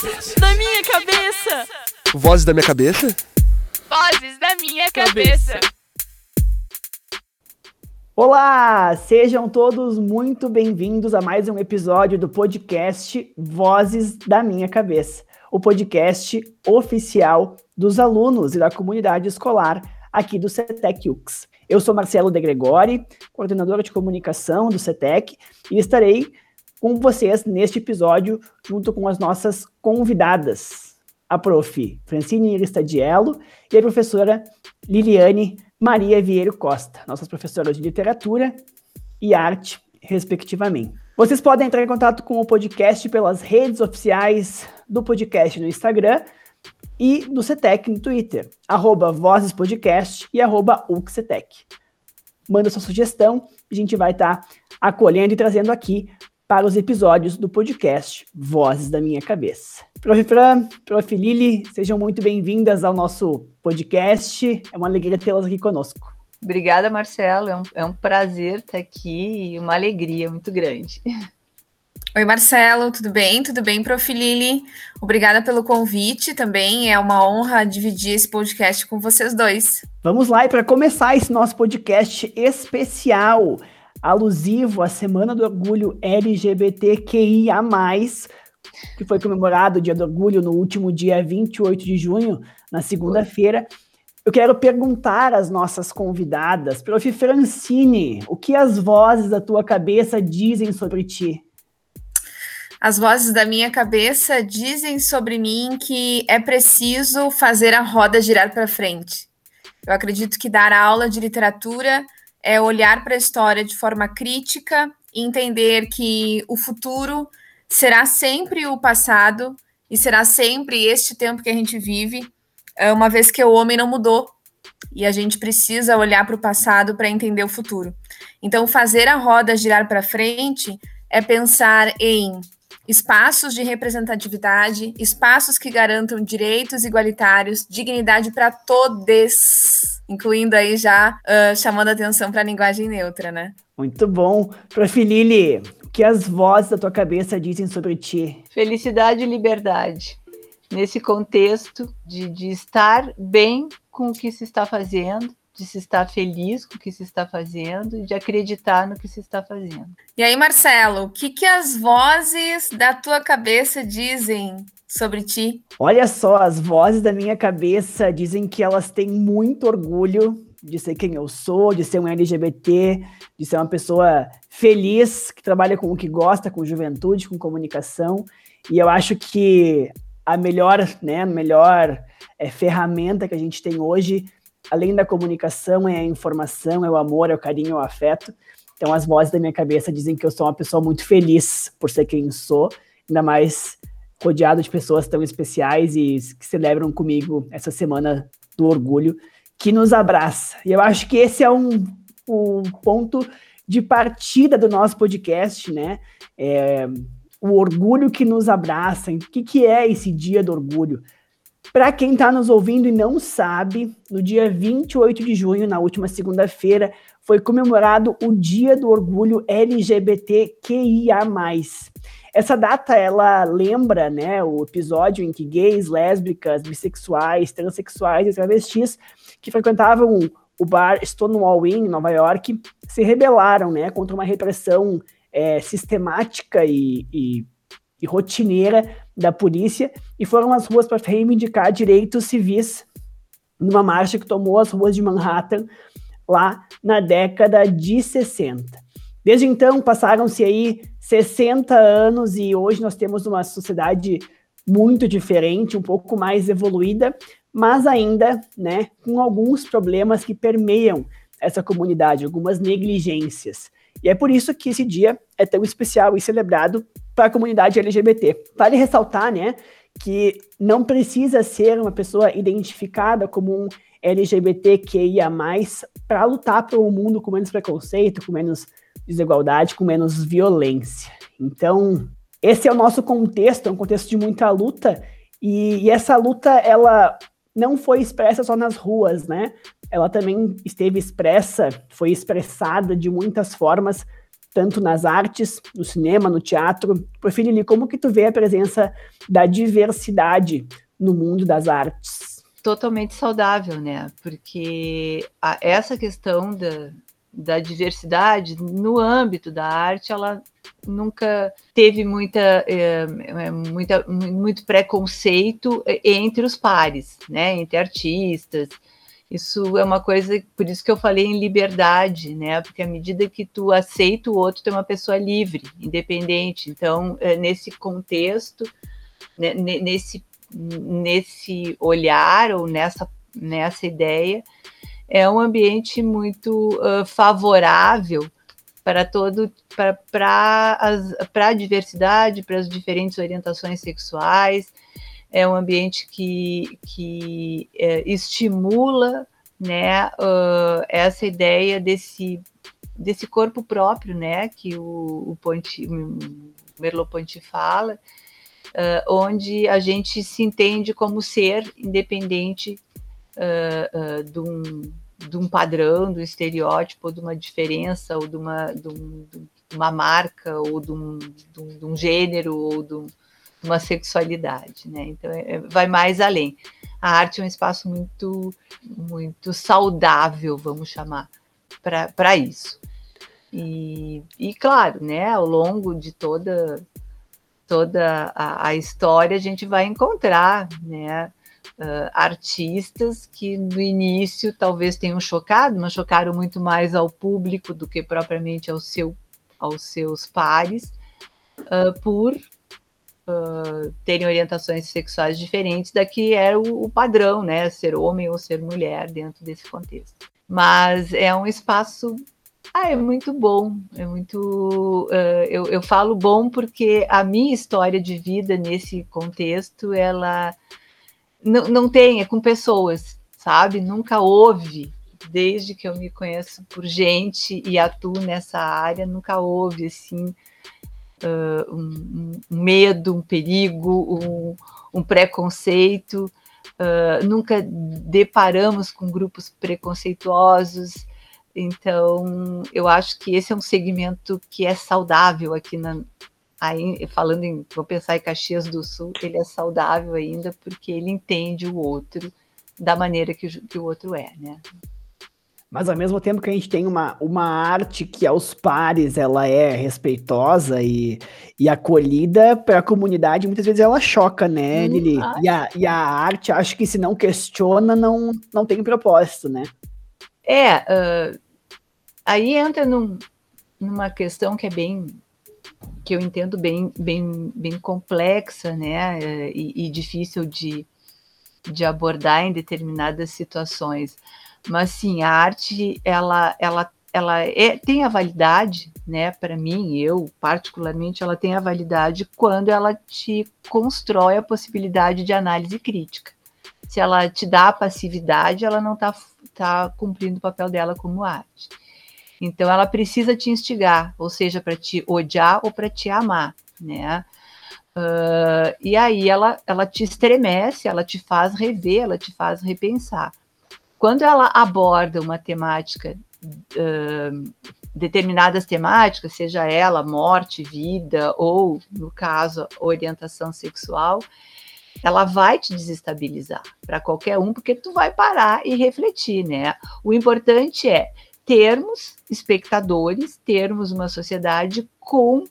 Vozes da minha cabeça. Vozes da minha cabeça? Vozes da minha cabeça. Olá, sejam todos muito bem-vindos a mais um episódio do podcast Vozes da Minha Cabeça, o podcast oficial dos alunos e da comunidade escolar aqui do CETEC UX. Eu sou Marcelo De Gregori, coordenadora de comunicação do CETEC, e estarei com vocês neste episódio, junto com as nossas convidadas, a prof. Francine Iristadiello e a professora Liliane Maria Vieiro Costa, nossas professoras de literatura e arte, respectivamente. Vocês podem entrar em contato com o podcast pelas redes oficiais do podcast no Instagram e do CETEC no Twitter, arroba Vozes Podcast e arroba. Manda sua sugestão, a gente vai estar tá acolhendo e trazendo aqui para os episódios do podcast Vozes da Minha Cabeça. Prof. Fran, Prof. Lili, sejam muito bem-vindas ao nosso podcast. É uma alegria tê-las aqui conosco. Obrigada, Marcelo. É um, é um prazer estar aqui e uma alegria muito grande. Oi, Marcelo, tudo bem? Tudo bem, Prof. Lili? Obrigada pelo convite também. É uma honra dividir esse podcast com vocês dois. Vamos lá, e para começar esse nosso podcast especial, alusivo à Semana do Orgulho LGBTQIA, que foi comemorado o Dia do Orgulho no último dia 28 de junho, na segunda-feira. Eu quero perguntar às nossas convidadas, Prof. Francine, o que as vozes da tua cabeça dizem sobre ti? As vozes da minha cabeça dizem sobre mim que é preciso fazer a roda girar para frente. Eu acredito que dar aula de literatura é olhar para a história de forma crítica e entender que o futuro será sempre o passado e será sempre este tempo que a gente vive, é, uma vez que o homem não mudou e a gente precisa olhar para o passado para entender o futuro. Então, fazer a roda girar para frente é pensar em espaços de representatividade, espaços que garantam direitos igualitários, dignidade para todos, incluindo aí já uh, chamando atenção para a linguagem neutra, né? Muito bom. Prof. Lili, o que as vozes da tua cabeça dizem sobre ti? Felicidade e liberdade. Nesse contexto de, de estar bem com o que se está fazendo, de se estar feliz com o que se está fazendo e de acreditar no que se está fazendo. E aí, Marcelo, o que, que as vozes da tua cabeça dizem sobre ti? Olha só, as vozes da minha cabeça dizem que elas têm muito orgulho de ser quem eu sou, de ser um LGBT, de ser uma pessoa feliz, que trabalha com o que gosta, com juventude, com comunicação. E eu acho que a melhor, né, a melhor é, ferramenta que a gente tem hoje além da comunicação, é a informação, é o amor, é o carinho, é o afeto. Então, as vozes da minha cabeça dizem que eu sou uma pessoa muito feliz por ser quem sou, ainda mais rodeado de pessoas tão especiais e que celebram comigo essa semana do orgulho, que nos abraça. E eu acho que esse é um, um ponto de partida do nosso podcast, né? É, o orgulho que nos abraça. O que, que é esse dia do orgulho? Para quem está nos ouvindo e não sabe, no dia 28 de junho, na última segunda-feira, foi comemorado o Dia do Orgulho LGBTQIA+. Essa data, ela lembra, né, o episódio em que gays, lésbicas, bissexuais, transexuais e travestis que frequentavam o bar Stonewall Inn, em Nova York, se rebelaram, né, contra uma repressão é, sistemática e, e, e rotineira da polícia e foram às ruas para reivindicar direitos civis numa marcha que tomou as ruas de Manhattan lá na década de 60. Desde então passaram-se aí 60 anos e hoje nós temos uma sociedade muito diferente, um pouco mais evoluída, mas ainda, né, com alguns problemas que permeiam essa comunidade, algumas negligências. E é por isso que esse dia é tão especial e celebrado para a comunidade LGBT. Vale ressaltar, né, que não precisa ser uma pessoa identificada como um LGBTQIA+, para lutar por um mundo com menos preconceito, com menos desigualdade, com menos violência. Então, esse é o nosso contexto, é um contexto de muita luta, e, e essa luta, ela não foi expressa só nas ruas, né? Ela também esteve expressa, foi expressada de muitas formas tanto nas artes, no cinema, no teatro. Porfírio, como que tu vê a presença da diversidade no mundo das artes? Totalmente saudável, né? Porque a, essa questão da, da diversidade no âmbito da arte, ela nunca teve muita, é, muita muito preconceito entre os pares, né? Entre artistas, isso é uma coisa, por isso que eu falei em liberdade, né? Porque à medida que tu aceita o outro, tu é uma pessoa livre, independente. Então, é, nesse contexto, né, nesse, nesse olhar ou nessa, nessa ideia, é um ambiente muito uh, favorável para todo para a diversidade, para as diferentes orientações sexuais é um ambiente que, que é, estimula né, uh, essa ideia desse, desse corpo próprio, né, que o, o, Ponte, o Merleau-Ponty fala, uh, onde a gente se entende como ser independente uh, de, um, de um padrão, do estereótipo, de uma diferença, ou de uma, de, um, de uma marca, ou de um, de um, de um gênero, ou de um, uma sexualidade, né? Então é, é, vai mais além. A arte é um espaço muito, muito saudável, vamos chamar, para isso. E, e, claro, né, ao longo de toda, toda a, a história, a gente vai encontrar né, uh, artistas que no início talvez tenham chocado, mas chocaram muito mais ao público do que propriamente ao seu, aos seus pares, uh, por uh, terem orientações sexuais diferentes da que era o, o, padrão, né? Ser homem ou ser mulher dentro desse contexto. Mas é um espaço. Ah, é muito bom, é muito. Uh, eu, eu falo bom porque a minha história de vida nesse contexto, ela não, não tem, é com pessoas, sabe? Nunca houve desde que eu me conheço por gente e atuo nessa área, nunca houve assim uh, um, um, medo, um perigo, um, um preconceito. Uh, nunca deparamos com grupos preconceituosos. Então, eu acho que esse é um segmento que é saudável aqui na. Aí, falando em, vou pensar em Caxias do Sul, ele é saudável ainda porque ele entende o outro da maneira que, que o outro é, né? Mas ao mesmo tempo que a gente tem uma, uma arte que aos pares ela é respeitosa e, e acolhida para a comunidade, muitas vezes ela choca, né, hum, Lili? E a, e a arte, acho que se não questiona, não, não tem propósito, né? É, uh, aí entra num, numa questão que é bem que eu entendo bem, bem, bem complexa, né, e, e difícil de, de abordar em determinadas situações mas sim, a arte ela ela ela é, tem a validade, né? Para mim, eu particularmente, ela tem a validade quando ela te constrói a possibilidade de análise crítica. Se ela te dá a passividade, ela não está tá cumprindo o papel dela como arte. Então, ela precisa te instigar, ou seja, para te odiar ou para te amar, né? Uh, e aí ela, ela te estremece, ela te faz rever, ela te faz repensar. Quando ela aborda uma temática, uh, determinadas temáticas, seja ela morte, vida, ou, no caso, orientação sexual, ela vai te desestabilizar para qualquer um, porque tu vai parar e refletir, né? O importante é termos espectadores, termos uma sociedade com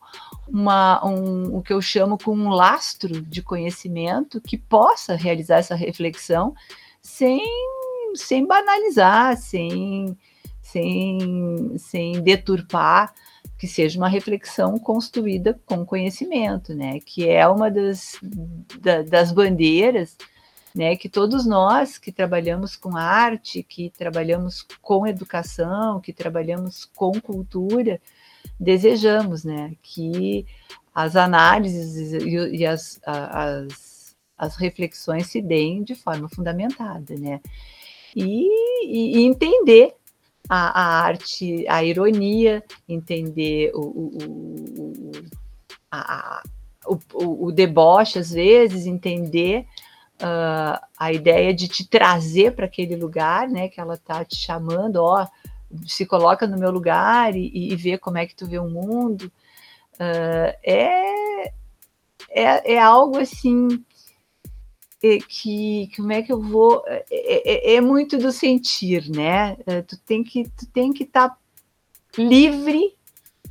uma, um, o que eu chamo com um lastro de conhecimento que possa realizar essa reflexão sem sem banalizar, sem, sem, sem deturpar, que seja uma reflexão construída com conhecimento, né? Que é uma das, da, das bandeiras, né? Que todos nós que trabalhamos com arte, que trabalhamos com educação, que trabalhamos com cultura, desejamos, né? Que as análises e, e as, as, as reflexões se deem de forma fundamentada, né? E, e entender a, a, arte, a ironia, entender o, o, o, a, o, o, deboche, às vezes, entender uh, a ideia de te trazer para aquele lugar, né, que ela está te chamando, ó, se coloca no meu lugar e, e vê como é que tu vê o mundo, uh, é, é, é algo assim que como é que eu vou é, é, é muito do sentir né? Tu tem que tu tem que estar tá livre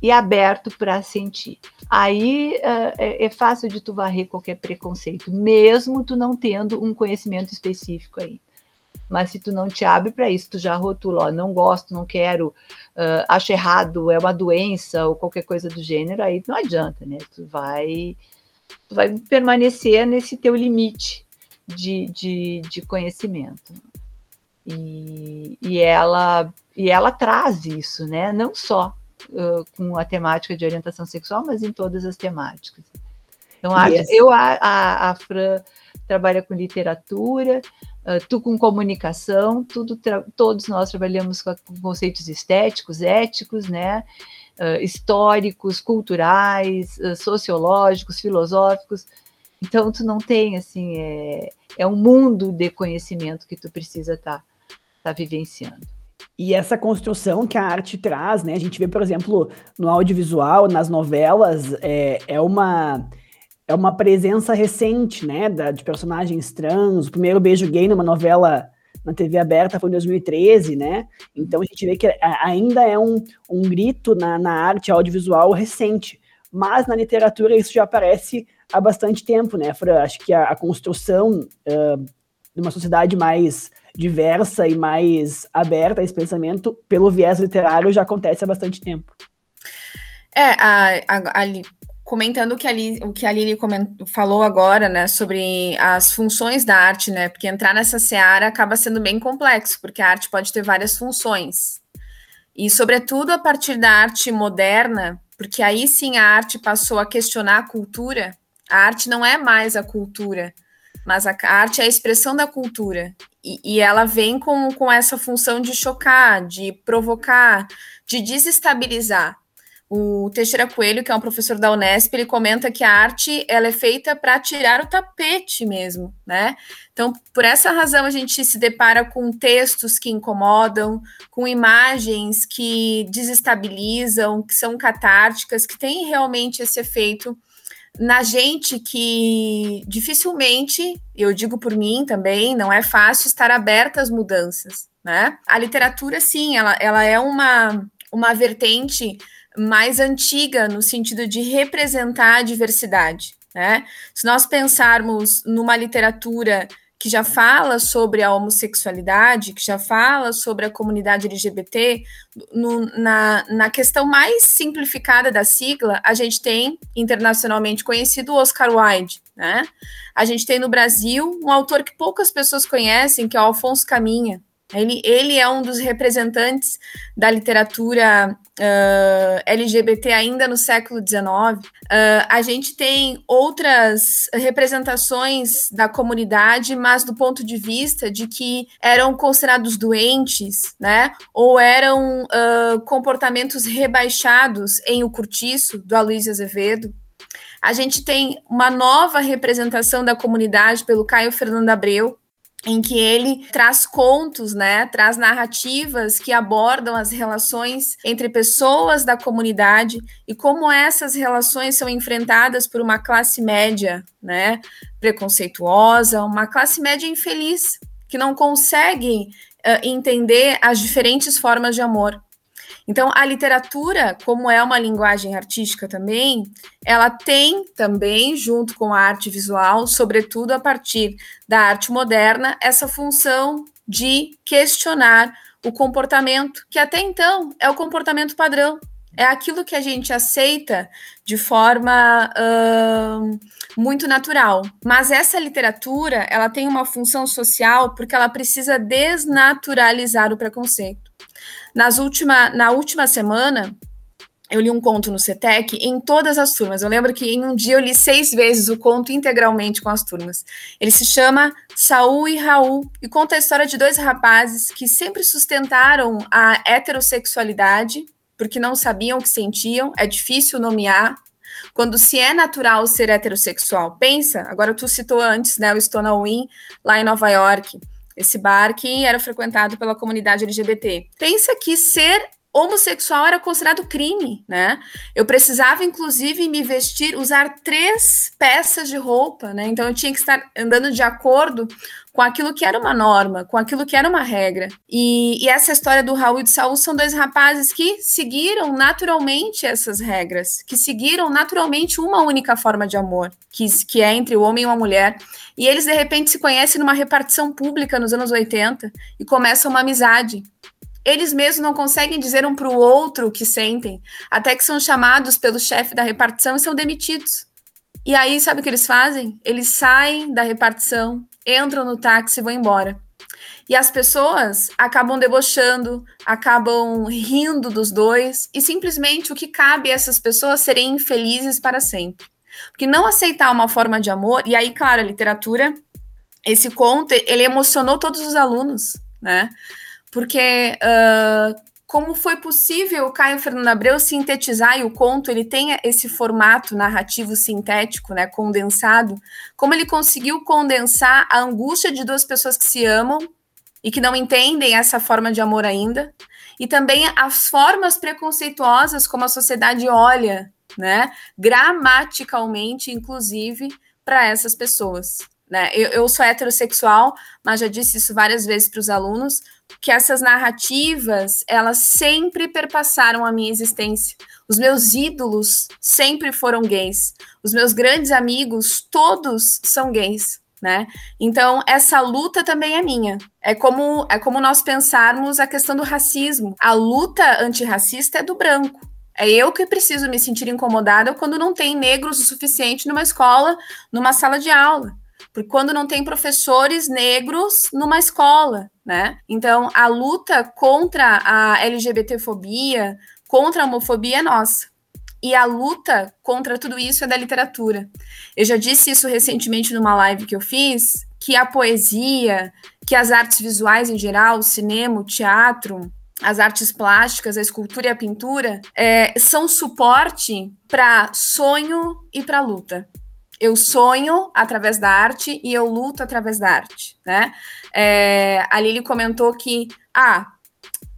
e aberto para sentir. Aí é, é, fácil de tu varrer qualquer preconceito mesmo tu não tendo um conhecimento específico aí. Mas se tu não te abre para isso, tu já rotula, ó, não gosto, não quero, uh, acho errado, é uma doença ou qualquer coisa do gênero, aí não adianta, né? Tu vai, tu vai permanecer nesse teu limite de, de, de conhecimento. E, e, ela, e ela traz isso, né? Não só uh, com a temática de orientação sexual, mas em todas as temáticas. Então, yes. eu, a, a, a Fran trabalha com literatura, uh, tu com comunicação, tudo todos nós trabalhamos com, com, conceitos estéticos, éticos, né? Uh, históricos, culturais, uh, sociológicos, filosóficos. Então, tu não tem, assim, é, é um mundo de conhecimento que tu precisa estar tá, tá vivenciando. E essa construção que a arte traz, né? A gente vê, por exemplo, no audiovisual, nas novelas, é, é uma é uma presença recente, né, da, de personagens trans. O primeiro beijo gay numa novela na TV aberta foi em 2013, né? Então a gente vê que ainda é um, um grito na, na arte audiovisual recente. Mas na literatura isso já aparece há bastante tempo, né, Fran? Acho que a, a construção uh, de uma sociedade mais diversa e mais aberta a esse pensamento pelo viés literário já acontece há bastante tempo. É, a, a, a, comentando o que a, Lili, o que a Lili falou agora, né, sobre as funções da arte, né, porque entrar nessa seara acaba sendo bem complexo, porque a arte pode ter várias funções. E, sobretudo, a partir da arte moderna, porque aí sim a arte passou a questionar a cultura, a arte não é mais a cultura, mas a arte é a expressão da cultura. E, e ela vem com, com essa função de chocar, de provocar, de desestabilizar. O Teixeira Coelho, que é um professor da Unesp, ele comenta que a arte ela é feita para tirar o tapete mesmo, né? Então, por essa razão, a gente se depara com textos que incomodam, com imagens que desestabilizam, que são catárticas, que têm realmente esse efeito na gente que dificilmente, eu digo por mim também, não é fácil estar aberta às mudanças, né? A literatura, sim, ela, ela é uma, uma vertente mais antiga no sentido de representar a diversidade. Né? Se nós pensarmos numa literatura que já fala sobre a homossexualidade, que já fala sobre a comunidade LGBT, no, na, na questão mais simplificada da sigla, a gente tem internacionalmente conhecido Oscar Wilde, né? A gente tem no Brasil um autor que poucas pessoas conhecem, que é o Alfonso Caminha, ele, ele é um dos representantes da literatura uh, LGBT ainda no século XIX. Uh, a gente tem outras representações da comunidade, mas do ponto de vista de que eram considerados doentes, né? Ou eram uh, comportamentos rebaixados em O Curtiço, do Aloysio Azevedo. A gente tem uma nova representação da comunidade pelo Caio Fernando Abreu, em que ele traz contos, né, traz narrativas que abordam as relações entre pessoas da comunidade e como essas relações são enfrentadas por uma classe média, né, preconceituosa, uma classe média infeliz que não consegue uh, entender as diferentes formas de amor. Então, a literatura, como é uma linguagem artística também, ela tem também, junto com a arte visual, sobretudo a partir da arte moderna, essa função de questionar o comportamento, que até então é o comportamento padrão, é aquilo que a gente aceita de forma uh, muito natural. Mas essa literatura, ela tem uma função social porque ela precisa desnaturalizar o preconceito. Nas última, na última semana, eu li um conto no CETEC em todas as turmas. Eu lembro que em um dia eu li seis vezes o conto integralmente com as turmas. Ele se chama Saul e Raul e conta a história de dois rapazes que sempre sustentaram a heterossexualidade porque não sabiam o que sentiam. É difícil nomear. Quando se é natural ser heterossexual, pensa. Agora tu citou antes, né? Estou na UIN lá em Nova York esse bar que era frequentado pela comunidade LGBT. Pensa que ser homossexual era considerado crime, né? Eu precisava, inclusive, me vestir, usar três peças de roupa, né? Então eu tinha que estar andando de acordo com aquilo que era uma norma, com aquilo que era uma regra. E, e essa história do Raul e do Saul são dois rapazes que seguiram naturalmente essas regras, que seguiram naturalmente uma única forma de amor, que, que é entre o homem e uma mulher. E eles, de repente, se conhecem numa repartição pública nos anos 80 e começam uma amizade eles mesmos não conseguem dizer um para o outro o que sentem, até que são chamados pelo chefe da repartição e são demitidos. E aí, sabe o que eles fazem? Eles saem da repartição, entram no táxi e vão embora. E as pessoas acabam debochando, acabam rindo dos dois, e simplesmente o que cabe a essas pessoas serem infelizes para sempre. Porque não aceitar uma forma de amor, e aí, claro, a literatura, esse conto, ele emocionou todos os alunos, né? Porque uh, como foi possível o Caio Fernando Abreu sintetizar e o conto ele tem esse formato narrativo sintético, né, condensado, como ele conseguiu condensar a angústia de duas pessoas que se amam e que não entendem essa forma de amor ainda, e também as formas preconceituosas como a sociedade olha, né, gramaticalmente, inclusive, para essas pessoas. Né? Eu, eu sou heterossexual, mas já disse isso várias vezes para os alunos, que essas narrativas, elas sempre perpassaram a minha existência. Os meus ídolos sempre foram gays. Os meus grandes amigos, todos são gays, né? Então, essa luta também é minha. É como, é como nós pensarmos a questão do racismo. A luta antirracista é do branco. É eu que preciso me sentir incomodada quando não tem negros o suficiente numa escola, numa sala de aula porque quando não tem professores negros numa escola, né? Então, a luta contra a LGBTfobia, contra a homofobia é nossa. E a luta contra tudo isso é da literatura. Eu já disse isso recentemente numa live que eu fiz, que a poesia, que as artes visuais em geral, o cinema, o teatro, as artes plásticas, a escultura e a pintura, é, são suporte para sonho e para luta eu sonho através da arte e eu luto através da arte, né? É, a Lili comentou que ah,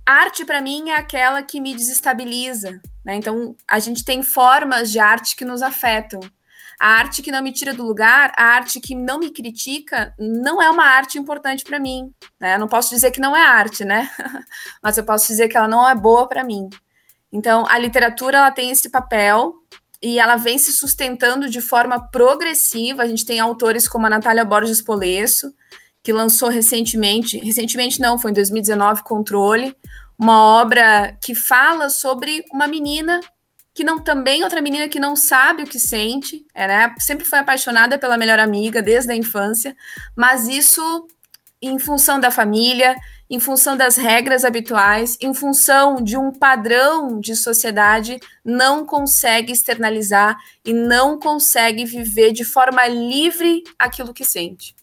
arte para mim é aquela que me desestabiliza, né? Então a gente tem formas de arte que nos afetam. A arte que não me tira do lugar, a arte que não me critica, não é uma arte importante para mim. Né? Eu não posso dizer que não é arte, né? Mas eu posso dizer que ela não é boa para mim. Então, a literatura ela tem esse papel e ela vem se sustentando de forma progressiva. A gente tem autores como a Natália Borges Polesso, que lançou recentemente, recentemente não, foi em 2019, Controle, uma obra que fala sobre uma menina que não também outra menina que não sabe o que sente, é, né? Sempre foi apaixonada pela melhor amiga desde a infância, mas isso em função da família, em função das regras habituais, em função de um padrão de sociedade, não consegue externalizar e não consegue viver de forma livre aquilo que sente.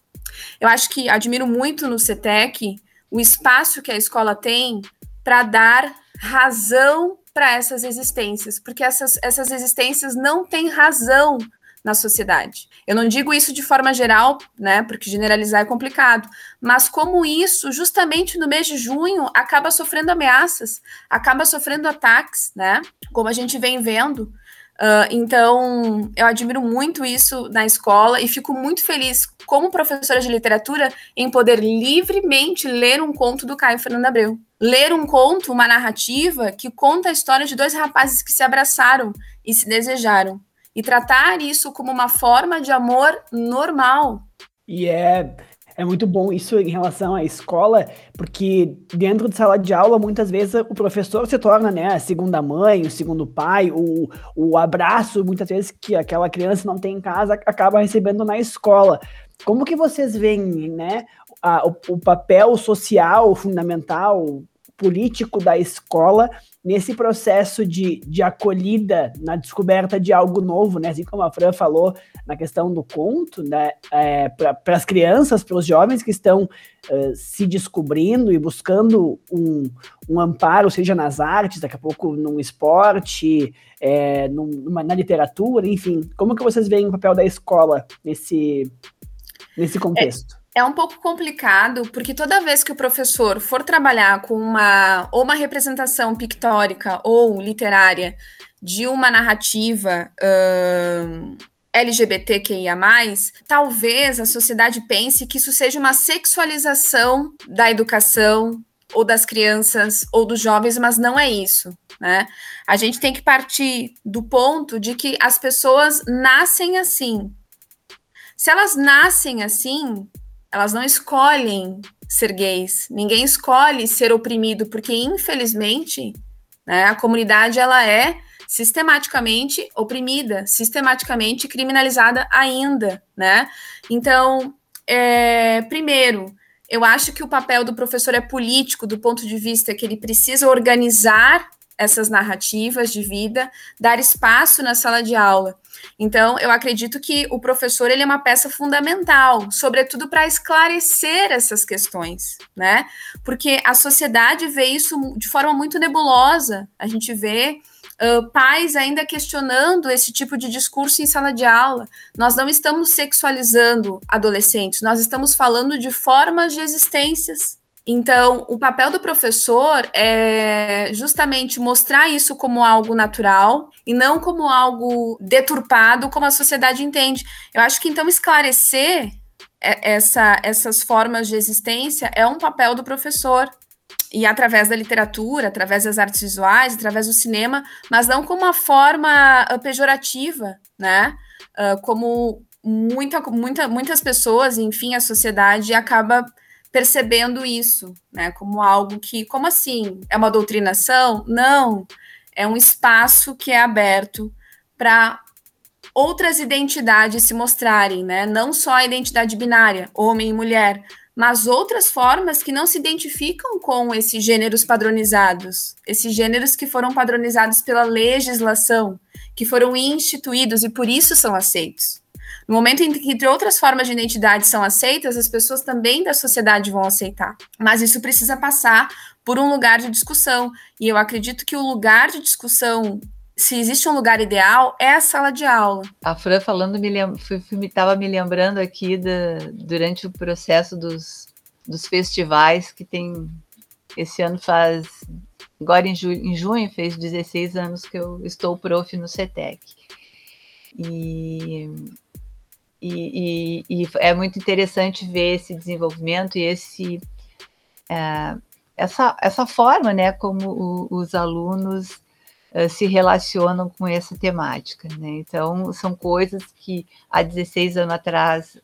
Eu acho que admiro muito no CETEC o espaço que a escola tem para dar razão para essas existências, porque essas, essas existências não têm razão na sociedade. Eu não digo isso de forma geral, né, porque generalizar é complicado, mas como isso, justamente no mês de junho, acaba sofrendo ameaças, acaba sofrendo ataques, né, como a gente vem vendo. Uh, então, eu admiro muito isso na escola e fico muito feliz, como professora de literatura, em poder livremente ler um conto do Caio Fernando Abreu. Ler um conto, uma narrativa que conta a história de dois rapazes que se abraçaram e se desejaram e tratar isso como uma forma de amor normal. E é, é muito bom isso em relação à escola, porque dentro de sala de aula, muitas vezes o professor se torna né, a segunda mãe, o segundo pai, o, o abraço, muitas vezes, que aquela criança não tem em casa, acaba recebendo na escola. Como que vocês veem né, a, o, o papel social fundamental, político da escola nesse processo de, de acolhida, na descoberta de algo novo, né? Assim como a Fran falou na questão do conto, né? É, para as crianças, para os jovens que estão uh, se descobrindo e buscando um, um amparo, seja nas artes, daqui a pouco num esporte, é, numa, na literatura, enfim. Como que vocês veem o papel da escola nesse, nesse contexto? É É um pouco complicado, porque toda vez que o professor for trabalhar com uma ou uma representação pictórica ou literária de uma narrativa uh, LGBTQIA, talvez a sociedade pense que isso seja uma sexualização da educação ou das crianças ou dos jovens, mas não é isso, né? A gente tem que partir do ponto de que as pessoas nascem assim. Se elas nascem assim, elas não escolhem ser gays. Ninguém escolhe ser oprimido, porque infelizmente, né, a comunidade ela é sistematicamente oprimida, sistematicamente criminalizada ainda, né? Então, é, primeiro, eu acho que o papel do professor é político, do ponto de vista que ele precisa organizar essas narrativas de vida, dar espaço na sala de aula. Então, eu acredito que o professor ele é uma peça fundamental, sobretudo para esclarecer essas questões, né? Porque a sociedade vê isso de forma muito nebulosa. A gente vê uh, pais ainda questionando esse tipo de discurso em sala de aula. Nós não estamos sexualizando adolescentes, nós estamos falando de formas de existências. Então, o papel do professor é justamente mostrar isso como algo natural e não como algo deturpado, como a sociedade entende. Eu acho que então esclarecer essa, essas formas de existência é um papel do professor e através da literatura, através das artes visuais, através do cinema, mas não como uma forma uh, pejorativa, né? Uh, como muita, muita, muitas pessoas, enfim, a sociedade acaba percebendo isso, né? Como algo que, como assim? É uma doutrinação? Não, é um espaço que é aberto para outras identidades se mostrarem, né? Não só a identidade binária, homem e mulher, mas outras formas que não se identificam com esses gêneros padronizados, esses gêneros que foram padronizados pela legislação, que foram instituídos e por isso são aceitos. No momento em que, outras formas de identidade são aceitas, as pessoas também da sociedade vão aceitar. Mas isso precisa passar por um lugar de discussão. E eu acredito que o lugar de discussão se existe um lugar ideal, é a sala de aula. A Fran falando, me estava me lembrando aqui da, durante o processo dos, dos festivais, que tem. Esse ano faz. Agora em, ju, em junho fez 16 anos que eu estou prof no CETEC. E, e, e, e é muito interessante ver esse desenvolvimento e esse. É, essa, essa forma, né, como o, os alunos eh, se relacionam com essa temática. Né? Então, são coisas que há 16 anos atrás,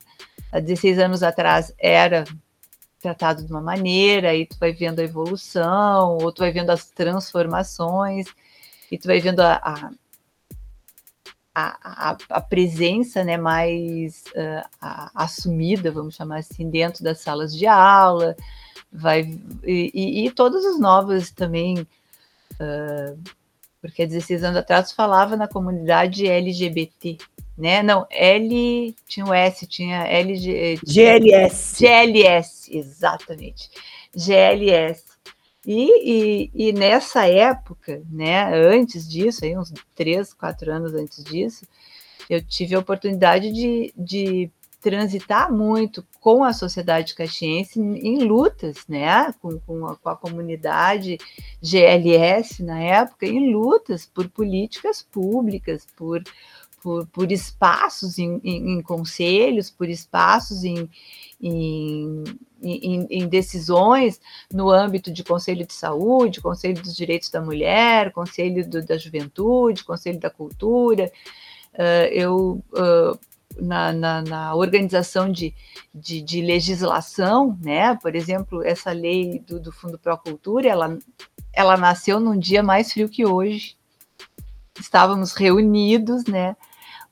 há 16 anos atrás era tratado de uma maneira, e tu vai vendo a evolução, ou tu vai vendo as transformações, e tu vai vendo a, a a, a, presença né, mais uh, a, assumida, vamos chamar assim, dentro das salas de aula, vai e, e, todas as novas também uh, porque há 16 anos atrás falava na comunidade LGBT, né? Não, L tinha o S, tinha LG, GLS. GLS, exatamente. GLS. E, e, e, nessa época, né, antes disso, aí uns três, quatro anos antes disso, eu tive a oportunidade de, de transitar muito com a sociedade caxiense em lutas, né, com, com, a, com, a, comunidade GLS na época, em lutas por políticas públicas, por, por, por espaços em, em, em, conselhos, por espaços em, em, decisões no âmbito de Conselho de Saúde, Conselho dos Direitos da Mulher, Conselho do, da Juventude, Conselho da Cultura. Uh, eu uh, na, na, na organização de, de, de, legislação, né? Por exemplo, essa lei do, do Fundo Procultura, ela, ela nasceu num dia mais frio que hoje. Estávamos reunidos, né?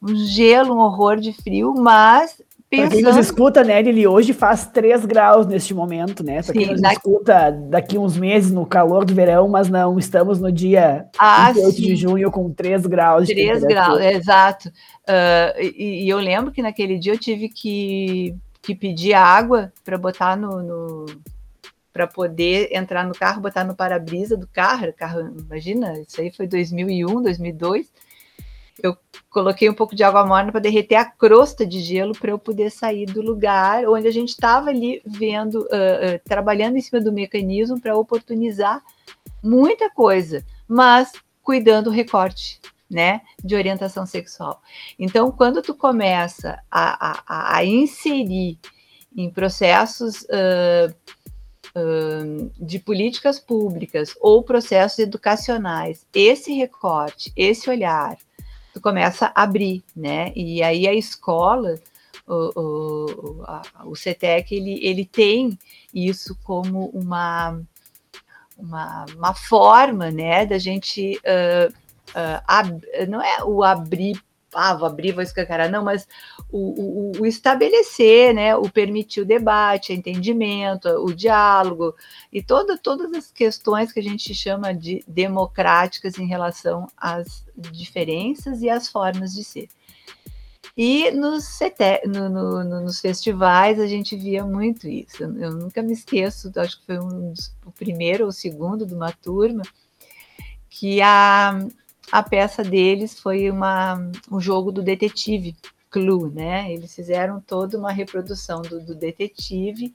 Um gelo, um horror de frio, mas Pensando... Pra quem nos escuta, né, Lili, hoje faz 3 graus neste momento, né? Pra quem Sim, nos daqui... escuta daqui uns meses, no calor do verão, mas não, estamos no dia ah, 28 sim. de junho com 3 graus. 3 graus, exato. Uh, e, e, eu lembro que naquele dia eu tive que, que pedir água para botar no, no para poder entrar no carro, botar no para-brisa do carro, carro, imagina, isso aí foi 2001, 2002 eu coloquei um pouco de água morna para derreter a crosta de gelo para eu poder sair do lugar onde a gente estava ali vendo, uh, uh, trabalhando em cima do mecanismo para oportunizar muita coisa, mas cuidando do recorte, né, de orientação sexual. Então, quando tu começa a, a, a inserir em processos uh, de políticas públicas ou processos educacionais esse recorte, esse olhar, tu começa a abrir, né? E aí a escola, o, o, a, o CETEC, ele, ele tem isso como uma, uma, uma forma, né, da gente, uh, uh, ab, não é o abrir ah, vou abrir, vou escancarar, não, mas o, o, o, estabelecer, né, o permitir o debate, o entendimento, o diálogo e toda, todas as questões que a gente chama de democráticas em relação às diferenças e às formas de ser. E nos, no, no, no, nos festivais a gente via muito isso. Eu nunca me esqueço, acho que foi um o primeiro ou o segundo de uma turma, que a, a peça deles foi uma, um jogo do detetive, Clue, né? Eles fizeram toda uma reprodução do, do detetive,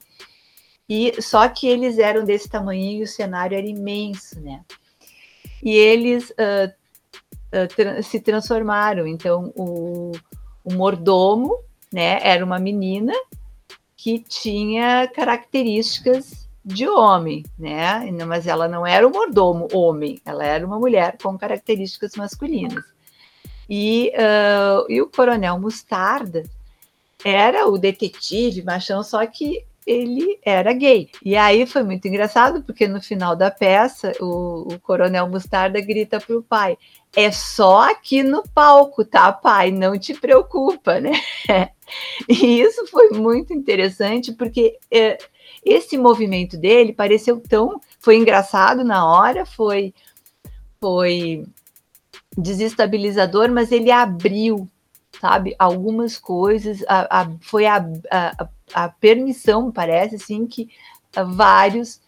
e só que eles eram desse tamanho e o cenário era imenso, né? E eles uh, uh, tra se transformaram. Então, o, o mordomo, né, era uma menina que tinha características de homem, né? Mas ela não era o mordomo homem, ela era uma mulher com características masculinas. E, uh, e o coronel Mostarda era o detetive machão, só que ele era gay. E aí foi muito engraçado, porque no final da peça, o, o coronel Mostarda grita para o pai: é só aqui no palco, tá, pai? Não te preocupa, né? E isso foi muito interessante, porque. É, esse movimento dele pareceu tão. Foi engraçado na hora, foi, foi desestabilizador, mas ele abriu, sabe, algumas coisas. A, a, foi a, a, permissão, parece assim, que vários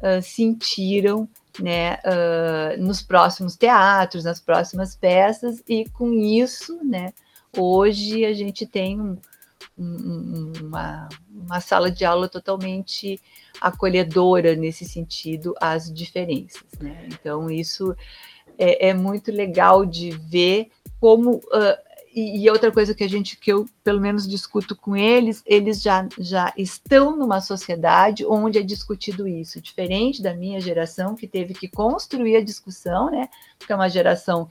uh, sentiram né, uh, nos próximos teatros, nas próximas peças, e com isso, né, hoje a gente tem um, uma, uma sala de aula totalmente acolhedora nesse sentido às diferenças. Né? Então, isso é, é, muito legal de ver como. Uh, e, e, outra coisa que a gente, que eu pelo menos discuto com eles, eles já, já estão numa sociedade onde é discutido isso, diferente da minha geração, que teve que construir a discussão, né? Porque é uma geração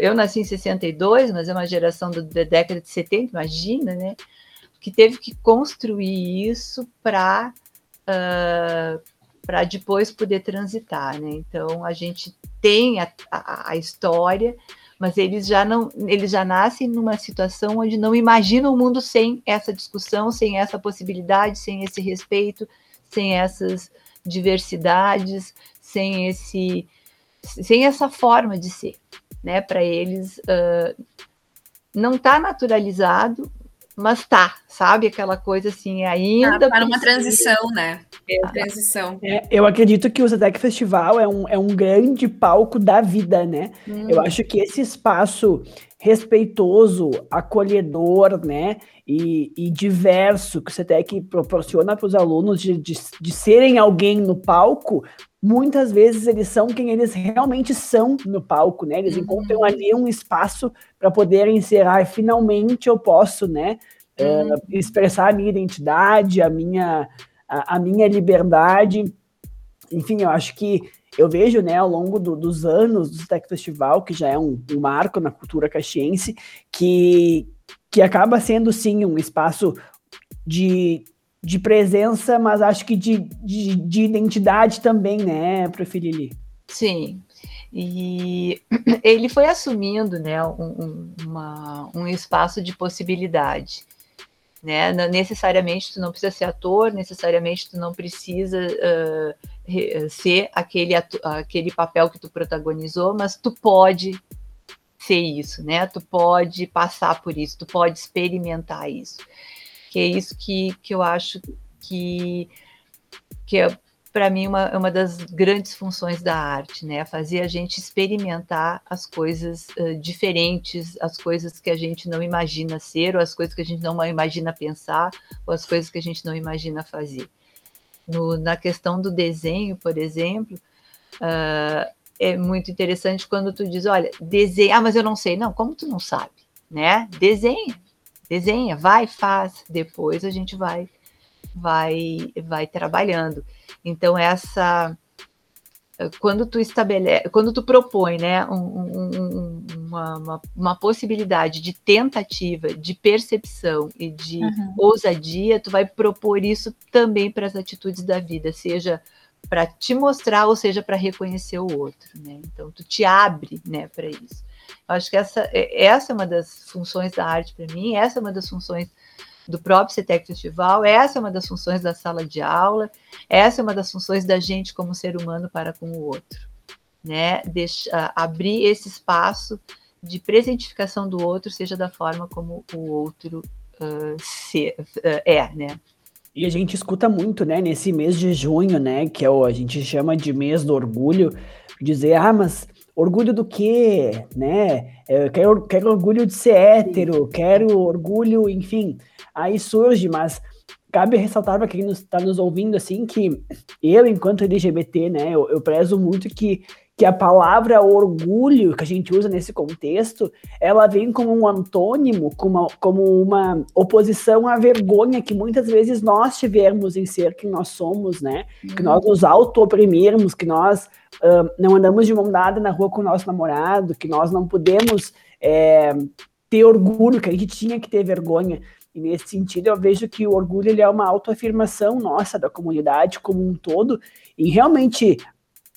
eu nasci em 62, mas é uma geração do, da década de 70, imagina, né? Que teve que construir isso para uh, ah, para depois poder transitar, né? Então a gente tem a, a, a, história, mas eles já não, eles já nascem numa situação onde não imaginam o mundo sem essa discussão, sem essa possibilidade, sem esse respeito, sem essas diversidades, sem esse, sem essa forma de ser né? Para eles uh, não está naturalizado, mas tá, sabe? Aquela coisa assim, ainda. Para tá uma transição, né? É, transição. É, eu acredito que o Zetec Festival é um, é um grande palco da vida, né? Hum. Eu acho que esse espaço respeitoso, acolhedor, né? E, e diverso que o CETEC proporciona para os alunos de, de, de serem alguém no palco, muitas vezes eles são quem eles realmente são no palco, né? Eles uhum. encontram ali um espaço para poderem ser, ah, finalmente eu posso, né? Uhum. Uh, expressar a minha identidade, a minha, a, a, minha liberdade. Enfim, eu acho que eu vejo, né, ao longo do, dos anos do Tech Festival, que já é um, um marco na cultura caxiense, que, que acaba sendo, sim, um espaço de de presença, mas acho que de, de, de identidade também, né, Profilili? Sim. E ele foi assumindo né, um, uma, um espaço de possibilidade. Né? Necessariamente tu não precisa ser ator, necessariamente tu não precisa uh, ser aquele, aquele papel que tu protagonizou, mas tu pode ser isso, né? Tu pode passar por isso, tu pode experimentar isso que é isso que, que eu acho que, que é para mim, uma, uma das grandes funções da arte, né? Fazer a gente experimentar as coisas uh, diferentes, as coisas que a gente não imagina ser, ou as coisas que a gente não imagina pensar, ou as coisas que a gente não imagina fazer. No, na questão do desenho, por exemplo, uh, é muito interessante quando tu diz, olha, desenha, ah, mas eu não sei. Não, como tu não sabe, né? Desenha, desenha, vai, faz, depois a gente vai vai vai trabalhando. Então essa quando tu estabelece, quando tu propõe, né, um, um, uma, uma, uma, possibilidade de tentativa, de percepção e de uhum. ousadia, tu vai propor isso também para as atitudes da vida, seja para te mostrar, ou seja, para reconhecer o outro, né? Então tu te abre, né, para isso. Eu acho que essa, é, essa é uma das funções da arte para mim, essa é uma das funções do próprio CETEC Festival, essa é uma das funções da sala de aula, essa é uma das funções da gente como ser humano para com o outro, né? Deixa, abrir esse espaço de presentificação do outro, seja da forma como o outro uh, se, uh, é, né? E a gente escuta muito, né, nesse mês de junho, né, que é o, a gente chama de mês do orgulho, dizer, ah, mas orgulho do quê, né? Eu quero, quero orgulho de ser hétero, quero orgulho, enfim. Aí surge, mas cabe ressaltar para quem está nos ouvindo, assim, que eu, enquanto LGBT, né, eu, eu prezo muito que que a palavra orgulho que a gente usa nesse contexto, ela vem como um antônimo, como uma, como uma oposição à vergonha que muitas vezes nós tivemos em ser quem nós somos, né? Que nós nos auto-oprimirmos, que nós uh, não andamos de mão dada na rua com o nosso namorado, que nós não podemos é, ter orgulho, que a gente tinha que ter vergonha. E nesse sentido, eu vejo que o orgulho ele é uma autoafirmação nossa da comunidade como um todo, e realmente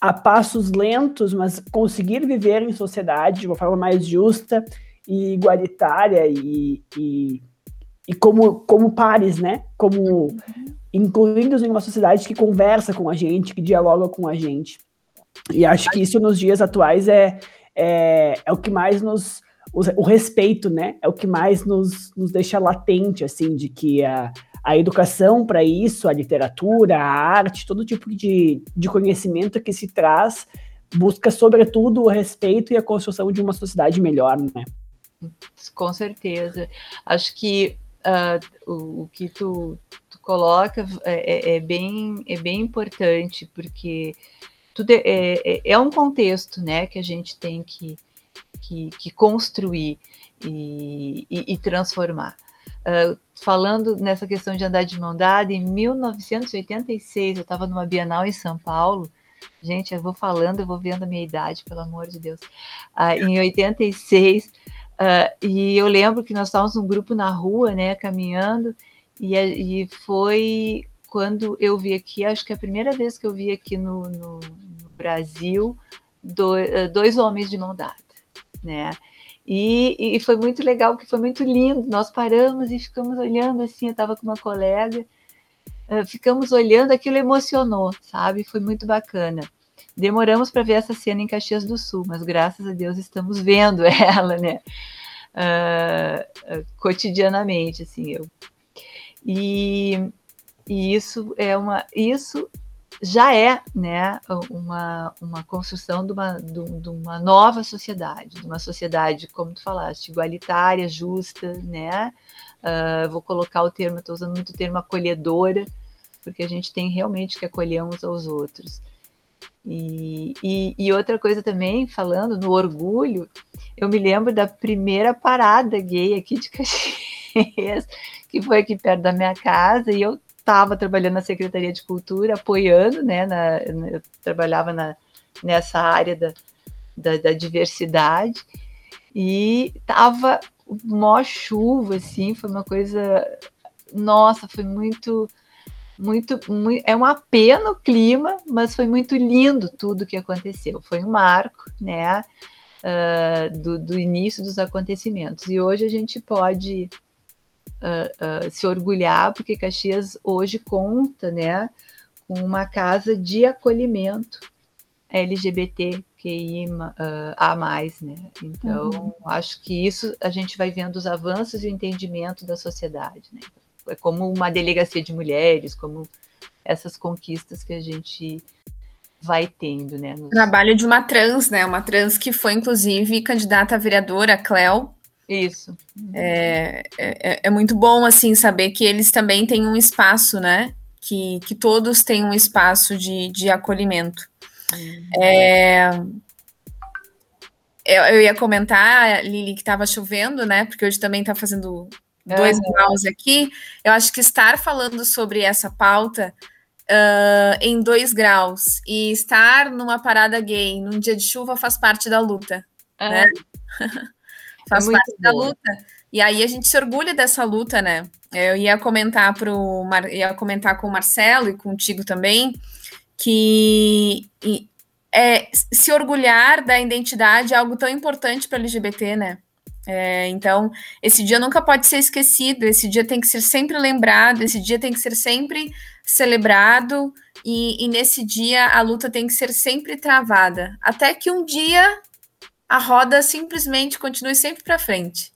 a passos lentos, mas conseguir viver em sociedade de uma forma mais justa e igualitária e, e, e como, como pares, né? Como incluídos em uma sociedade que conversa com a gente, que dialoga com a gente. E acho que isso nos dias atuais é, é, é o que mais nos. O, respeito, né? É o que mais nos, nos deixa latente, assim, de que a, a educação para isso, a literatura, a arte, todo tipo de, de conhecimento que se traz, busca, sobretudo, o respeito e a construção de uma sociedade melhor, né? Com certeza. Acho que uh, o, o, que tu, tu coloca é, é, é, bem, é bem importante, porque tudo é, é, é, um contexto né, que a gente tem que, que, que construir e, e, e transformar. Uh, falando nessa questão de andar de mão dada, em 1986 eu estava numa Bienal em São Paulo. Gente, eu vou falando, eu vou vendo a minha idade, pelo amor de Deus. Uh, em 86, uh, ah, e eu lembro que nós estávamos num grupo na rua, né, caminhando, e, e foi quando eu vi aqui, acho que é a primeira vez que eu vi aqui no, no, no Brasil, dois, dois homens de mão dada, né? E, e, foi muito legal, porque foi muito lindo. Nós paramos e ficamos olhando assim. Eu estava com uma colega, uh, ficamos olhando, aquilo emocionou, sabe? Foi muito bacana. Demoramos para ver essa cena em Caxias do Sul, mas graças a Deus estamos vendo ela, né? Uh, cotidianamente, assim. Eu. E, e isso é uma. Isso já é né, uma, uma construção de uma, de uma nova sociedade, de uma sociedade, como tu falaste, igualitária, justa, né? Uh, vou colocar o termo, estou usando muito o termo acolhedora, porque a gente tem realmente que acolher uns aos outros. E, e, e, outra coisa também, falando no orgulho, eu me lembro da primeira parada gay aqui de Caxias, que foi aqui perto da minha casa, e eu estava trabalhando na Secretaria de Cultura, apoiando, né? Na, eu trabalhava na, nessa área da, da, da diversidade e tava mó chuva, assim, foi uma coisa. Nossa, foi muito, muito, muito. É uma pena o clima, mas foi muito lindo tudo que aconteceu. Foi um marco, né? Uh, do, do início dos acontecimentos. E hoje a gente pode uh, uh, se orgulhar, porque Caxias hoje conta né, com uma casa de acolhimento LGBTQI uh, a mais, né? Então, uhum. acho que isso a gente vai vendo os avanços e o entendimento da sociedade, né? É como uma delegacia de mulheres, como essas conquistas que a gente vai tendo, né? Nos... Trabalho de uma trans, né? Uma trans que foi, inclusive, candidata a vereadora, Cléo. Isso. É, é, é, muito bom, assim, saber que eles também têm um espaço, né? Que, que todos têm um espaço de, de acolhimento. Uhum. É, eu, eu, ia comentar, Lili, que estava chovendo, né? Porque hoje também está fazendo dois uhum. graus aqui. Eu acho que estar falando sobre essa pauta uh, em dois graus e estar numa parada gay num dia de chuva faz parte da luta, é. né? faz é parte da luta. E aí a gente se orgulha dessa luta, né? Eu ia comentar pro Mar... ia comentar com o Marcelo e contigo também que é, se orgulhar da identidade é algo tão importante para LGBT, né? É, então, esse dia nunca pode ser esquecido, esse dia tem que ser sempre lembrado, esse dia tem que ser sempre celebrado, e, e nesse dia a luta tem que ser sempre travada, até que um dia a roda simplesmente continue sempre para frente.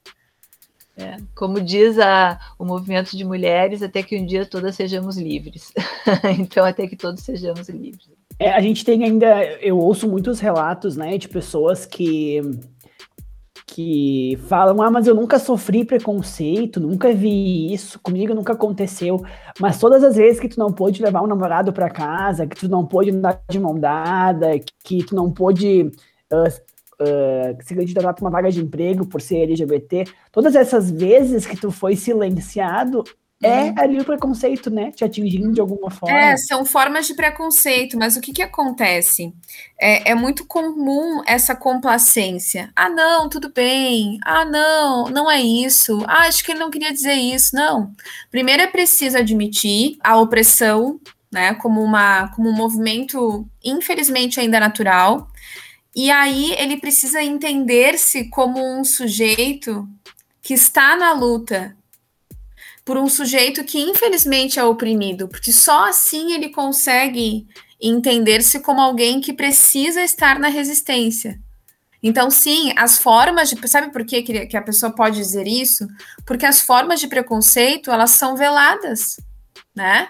É, como diz a, o movimento de mulheres, até que um dia todas sejamos livres. então, até que todos sejamos livres. É, a gente tem ainda, eu ouço muitos relatos, né, de pessoas que que falam, ah, mas eu nunca sofri preconceito, nunca vi isso, comigo nunca aconteceu. Mas todas as vezes que tu não pôde levar um namorado para casa, que tu não pôde andar de mão dada, que tu não pôde uh, uh, se candidatar para uma vaga de emprego por ser LGBT, todas essas vezes que tu foi silenciado, é uhum. ali o preconceito, né? Te atingindo de alguma forma. É, são formas de preconceito, mas o que, que acontece? É, é, muito comum essa complacência. Ah, não, tudo bem. Ah, não, não é isso. Ah, acho que ele não queria dizer isso. Não. Primeiro é preciso admitir a opressão, né? Como, uma, como um movimento, infelizmente, ainda natural. E aí ele precisa entender-se como um sujeito que está na luta por um sujeito que infelizmente é oprimido, porque só assim ele consegue entender-se como alguém que precisa estar na resistência. Então, sim, as formas de. Sabe por que, que a pessoa pode dizer isso? Porque as formas de preconceito elas são veladas, né?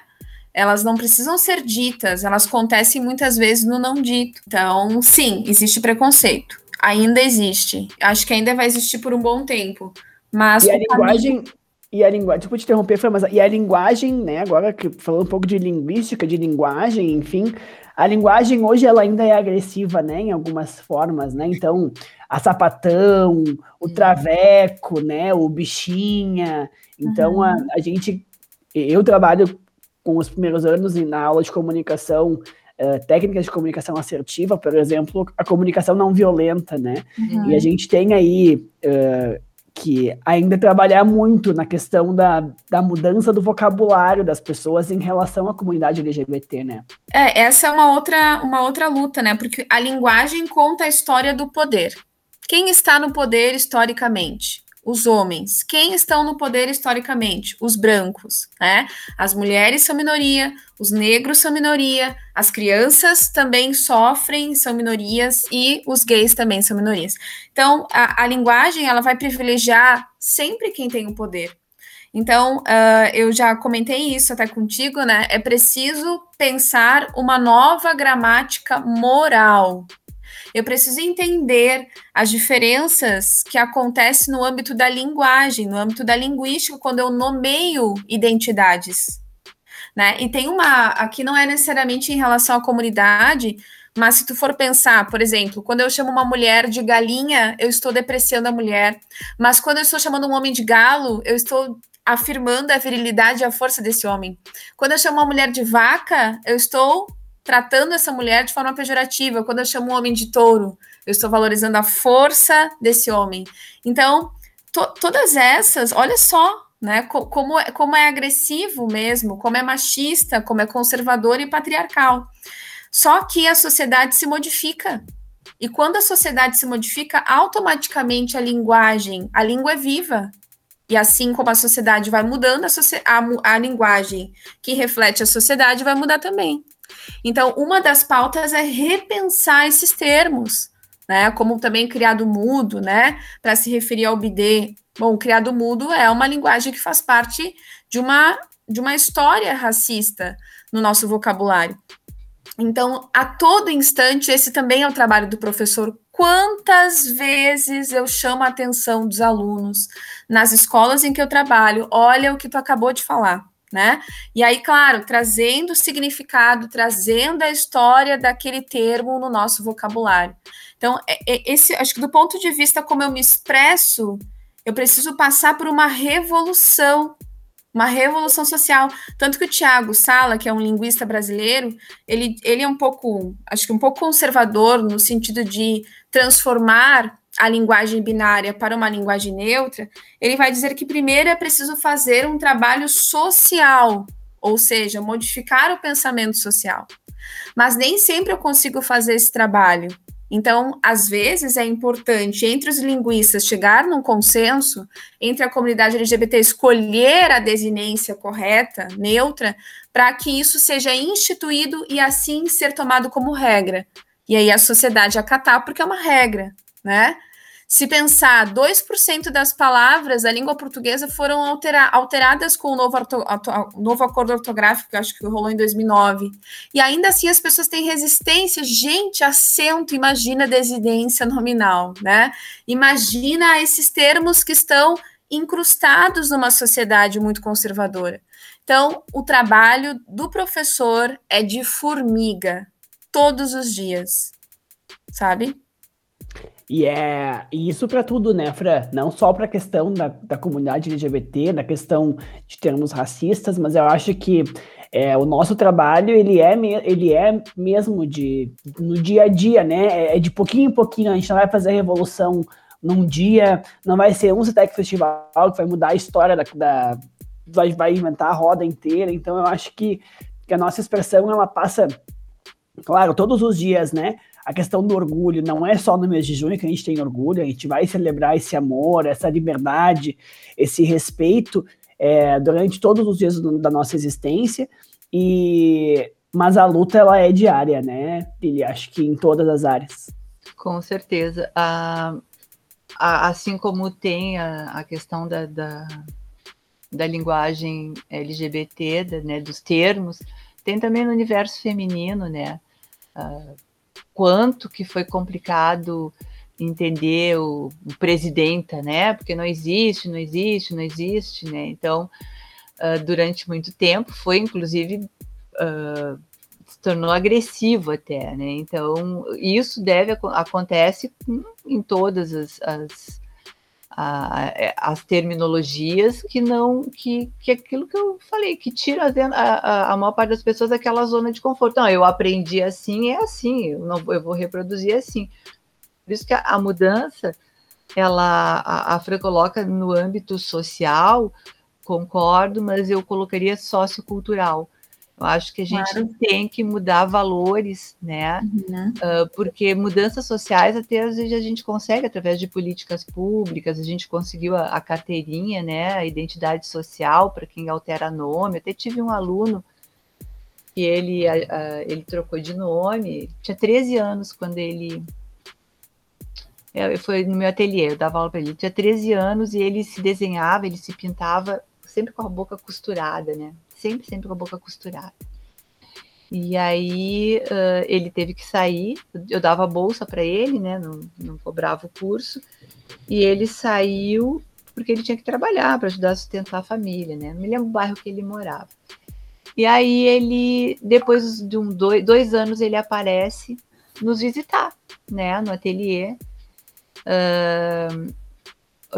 Elas não precisam ser ditas, elas acontecem muitas vezes no não dito. Então, sim, existe preconceito. Ainda existe. Acho que ainda vai existir por um bom tempo. Mas e a linguagem e a linguagem, desculpa te interromper, mas e a linguagem, né, agora que falando um pouco de linguística, de linguagem, enfim, a linguagem hoje ela ainda é agressiva, né, em algumas formas, né? Então, a sapatão, o traveco, né, o bichinha. Então, uhum. a, a gente eu trabalho com os primeiros anos na aula de comunicação, uh, técnicas de comunicação assertiva, por exemplo, a comunicação não violenta, né? Uhum. E a gente tem aí uh, que ainda trabalhar muito na questão da, da mudança do vocabulário das pessoas em relação à comunidade LGBT, né? É, essa é uma outra, uma outra luta, né? Porque a linguagem conta a história do poder. Quem está no poder historicamente? Os homens. Quem estão no poder historicamente? Os brancos, né? As mulheres são minoria, os negros são minoria, as crianças também sofrem, são minorias e os gays também são minorias. Então, a, a linguagem ela vai privilegiar sempre quem tem o poder. Então, uh, eu já comentei isso até contigo, né? É preciso pensar uma nova gramática moral, eu preciso entender as diferenças que acontecem no âmbito da linguagem, no âmbito da linguística, quando eu nomeio identidades. Né? E tem uma, aqui não é necessariamente em relação à comunidade, mas se tu for pensar, por exemplo, quando eu chamo uma mulher de galinha, eu estou depreciando a mulher. Mas quando eu estou chamando um homem de galo, eu estou afirmando a virilidade e a força desse homem. Quando eu chamo uma mulher de vaca, eu estou tratando essa mulher de forma pejorativa. Quando eu chamo um homem de touro, eu estou valorizando a força desse homem. Então, to todas essas, olha só, né? Co como, é, como é agressivo mesmo, como é machista, como é conservador e patriarcal. Só que a sociedade se modifica. E quando a sociedade se modifica, automaticamente a linguagem, a língua é viva. E assim como a sociedade vai mudando, a, a, a linguagem que reflete a sociedade vai mudar também. Então, uma das pautas é repensar esses termos, né? Como também criado mudo, né? Para se referir ao bidê. Bom, criado mudo é uma linguagem que faz parte de uma, de uma história racista, no nosso vocabulário. Então, a todo instante, esse também é o trabalho do professor. Quantas vezes eu chamo a atenção dos alunos nas escolas em que eu trabalho? Olha o que tu acabou de falar, né? E aí, claro, trazendo o significado, trazendo a história daquele termo no nosso vocabulário. Então, é, é, esse, acho que do ponto de vista como eu me expresso, eu preciso passar por uma revolução uma revolução social. Tanto que o Tiago Sala, que é um linguista brasileiro, ele, ele é um pouco, acho que um pouco conservador no sentido de transformar a linguagem binária para uma linguagem neutra. Ele vai dizer que primeiro é preciso fazer um trabalho social, ou seja, modificar o pensamento social. Mas nem sempre eu consigo fazer esse trabalho. Então, às vezes, é importante entre os linguistas chegar num consenso, entre a comunidade LGBT escolher a desinência correta, neutra, para que isso seja instituído e assim ser tomado como regra. E aí a sociedade acatar, porque é uma regra, né? Se pensar, 2% das palavras da língua portuguesa foram altera alteradas com o novo, novo acordo ortográfico, que acho que rolou em 2009. E ainda assim as pessoas têm resistência. Gente, acento, imagina desidência nominal, né? Imagina esses termos que estão incrustados numa sociedade muito conservadora. Então, o trabalho do professor é de formiga, todos os dias, sabe? E é isso para tudo, né, Fran? Não só para a questão da, da comunidade LGBT, da questão de termos racistas, mas eu acho que é, o nosso trabalho ele é, ele é mesmo de no dia a dia, né? É, é de pouquinho em pouquinho. A gente não vai fazer a revolução num dia, não vai ser um Citec Festival que vai mudar a história da, da vai, vai inventar a roda inteira. Então eu acho que, que a nossa expressão ela passa, claro, todos os dias, né? A questão do orgulho não é só no mês de junho que a gente tem orgulho, a gente vai celebrar esse amor, essa liberdade, esse respeito é, durante todos os dias da nossa existência. E mas a luta ela é diária, né? Ele acho que em todas as áreas. Com certeza. Ah, assim como tem a, a questão da, da, da, linguagem LGBT, da, né, dos termos, tem também no universo feminino, né? Ah, quanto que foi complicado entender o, o presidenta, né? Porque não existe, não existe, não existe, né? Então, uh, durante muito tempo foi, inclusive, uh, se tornou agressivo até, né? Então, isso deve acontece em todas as, as a, é, as terminologias que não que, que aquilo que eu falei que tira a, a, a, maior parte das pessoas daquela zona de conforto. Não eu aprendi assim é assim eu não eu vou reproduzir assim. Por isso que a, a mudança ela a, a Fran coloca no âmbito social concordo mas eu colocaria sociocultural eu acho que a gente claro. tem que mudar valores, né? Uhum. Uh, porque mudanças sociais até às vezes a gente consegue através de políticas públicas, a gente conseguiu a, a carteirinha, né? A identidade social para quem altera nome. Até tive um aluno que ele, ele trocou de nome, tinha 13 anos quando ele é, foi no meu ateliê, eu dava aula para ele. Tinha 13 anos e ele se desenhava, ele se pintava sempre com a boca costurada, né? sempre, sempre com a boca costurada. E aí uh, ele teve que sair, eu dava bolsa para ele, né? Não, não cobrava o curso, e ele saiu porque ele tinha que trabalhar para ajudar a sustentar a família, né? Me lembro o bairro que ele morava. E aí ele, depois de um dois, dois anos, ele aparece nos visitar, né? No ateliê, uh,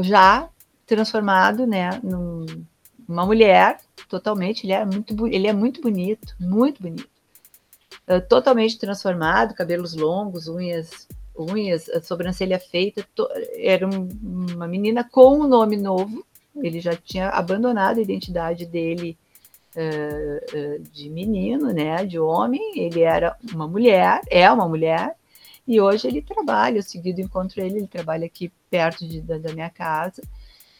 já transformado, né? Num, uma mulher, totalmente, ele é muito, ele é muito bonito, muito bonito. Uh, totalmente transformado, cabelos longos, unhas, unhas, sobrancelha feita, to, era um, uma menina com um nome novo, ele já tinha abandonado a identidade dele uh, uh, de menino, né, de homem, ele era uma mulher, é uma mulher, e hoje ele trabalha, eu seguido encontro ele, ele trabalha aqui perto de, da, da minha casa,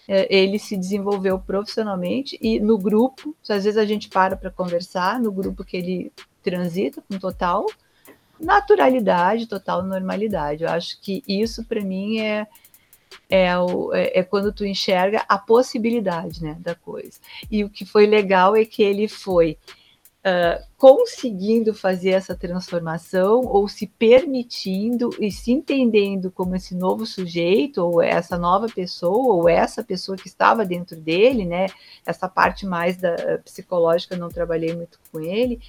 ele se desenvolveu profissionalmente e no grupo, às vezes a gente para para conversar, no grupo que ele transita com total naturalidade, total normalidade. Eu acho que isso para mim é, é, o, é, é, quando tu enxerga a possibilidade né, da coisa. E o que foi legal é que ele foi uh, conseguindo fazer essa transformação ou se permitindo e se entendendo como esse novo sujeito ou essa nova pessoa ou essa pessoa que estava dentro dele, né? Essa parte mais da psicológica não trabalhei muito com ele,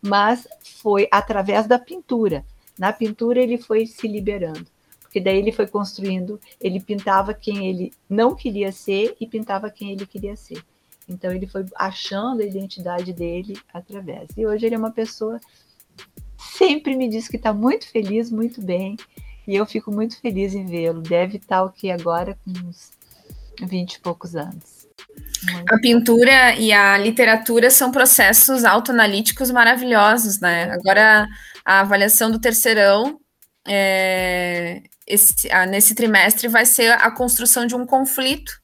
mas foi através da pintura. Na pintura ele foi se liberando porque daí ele foi construindo, ele pintava quem ele não queria ser e pintava quem ele queria ser. Então ele foi achando a identidade dele através. E hoje ele é uma pessoa sempre me diz que está muito feliz, muito bem, e eu fico muito feliz em vê-lo. Deve estar o que agora com uns 20 e poucos anos. A pintura e a literatura são processos autoanalíticos maravilhosos, né? Agora, a avaliação do terceirão é, esse, nesse trimestre vai ser a construção de um conflito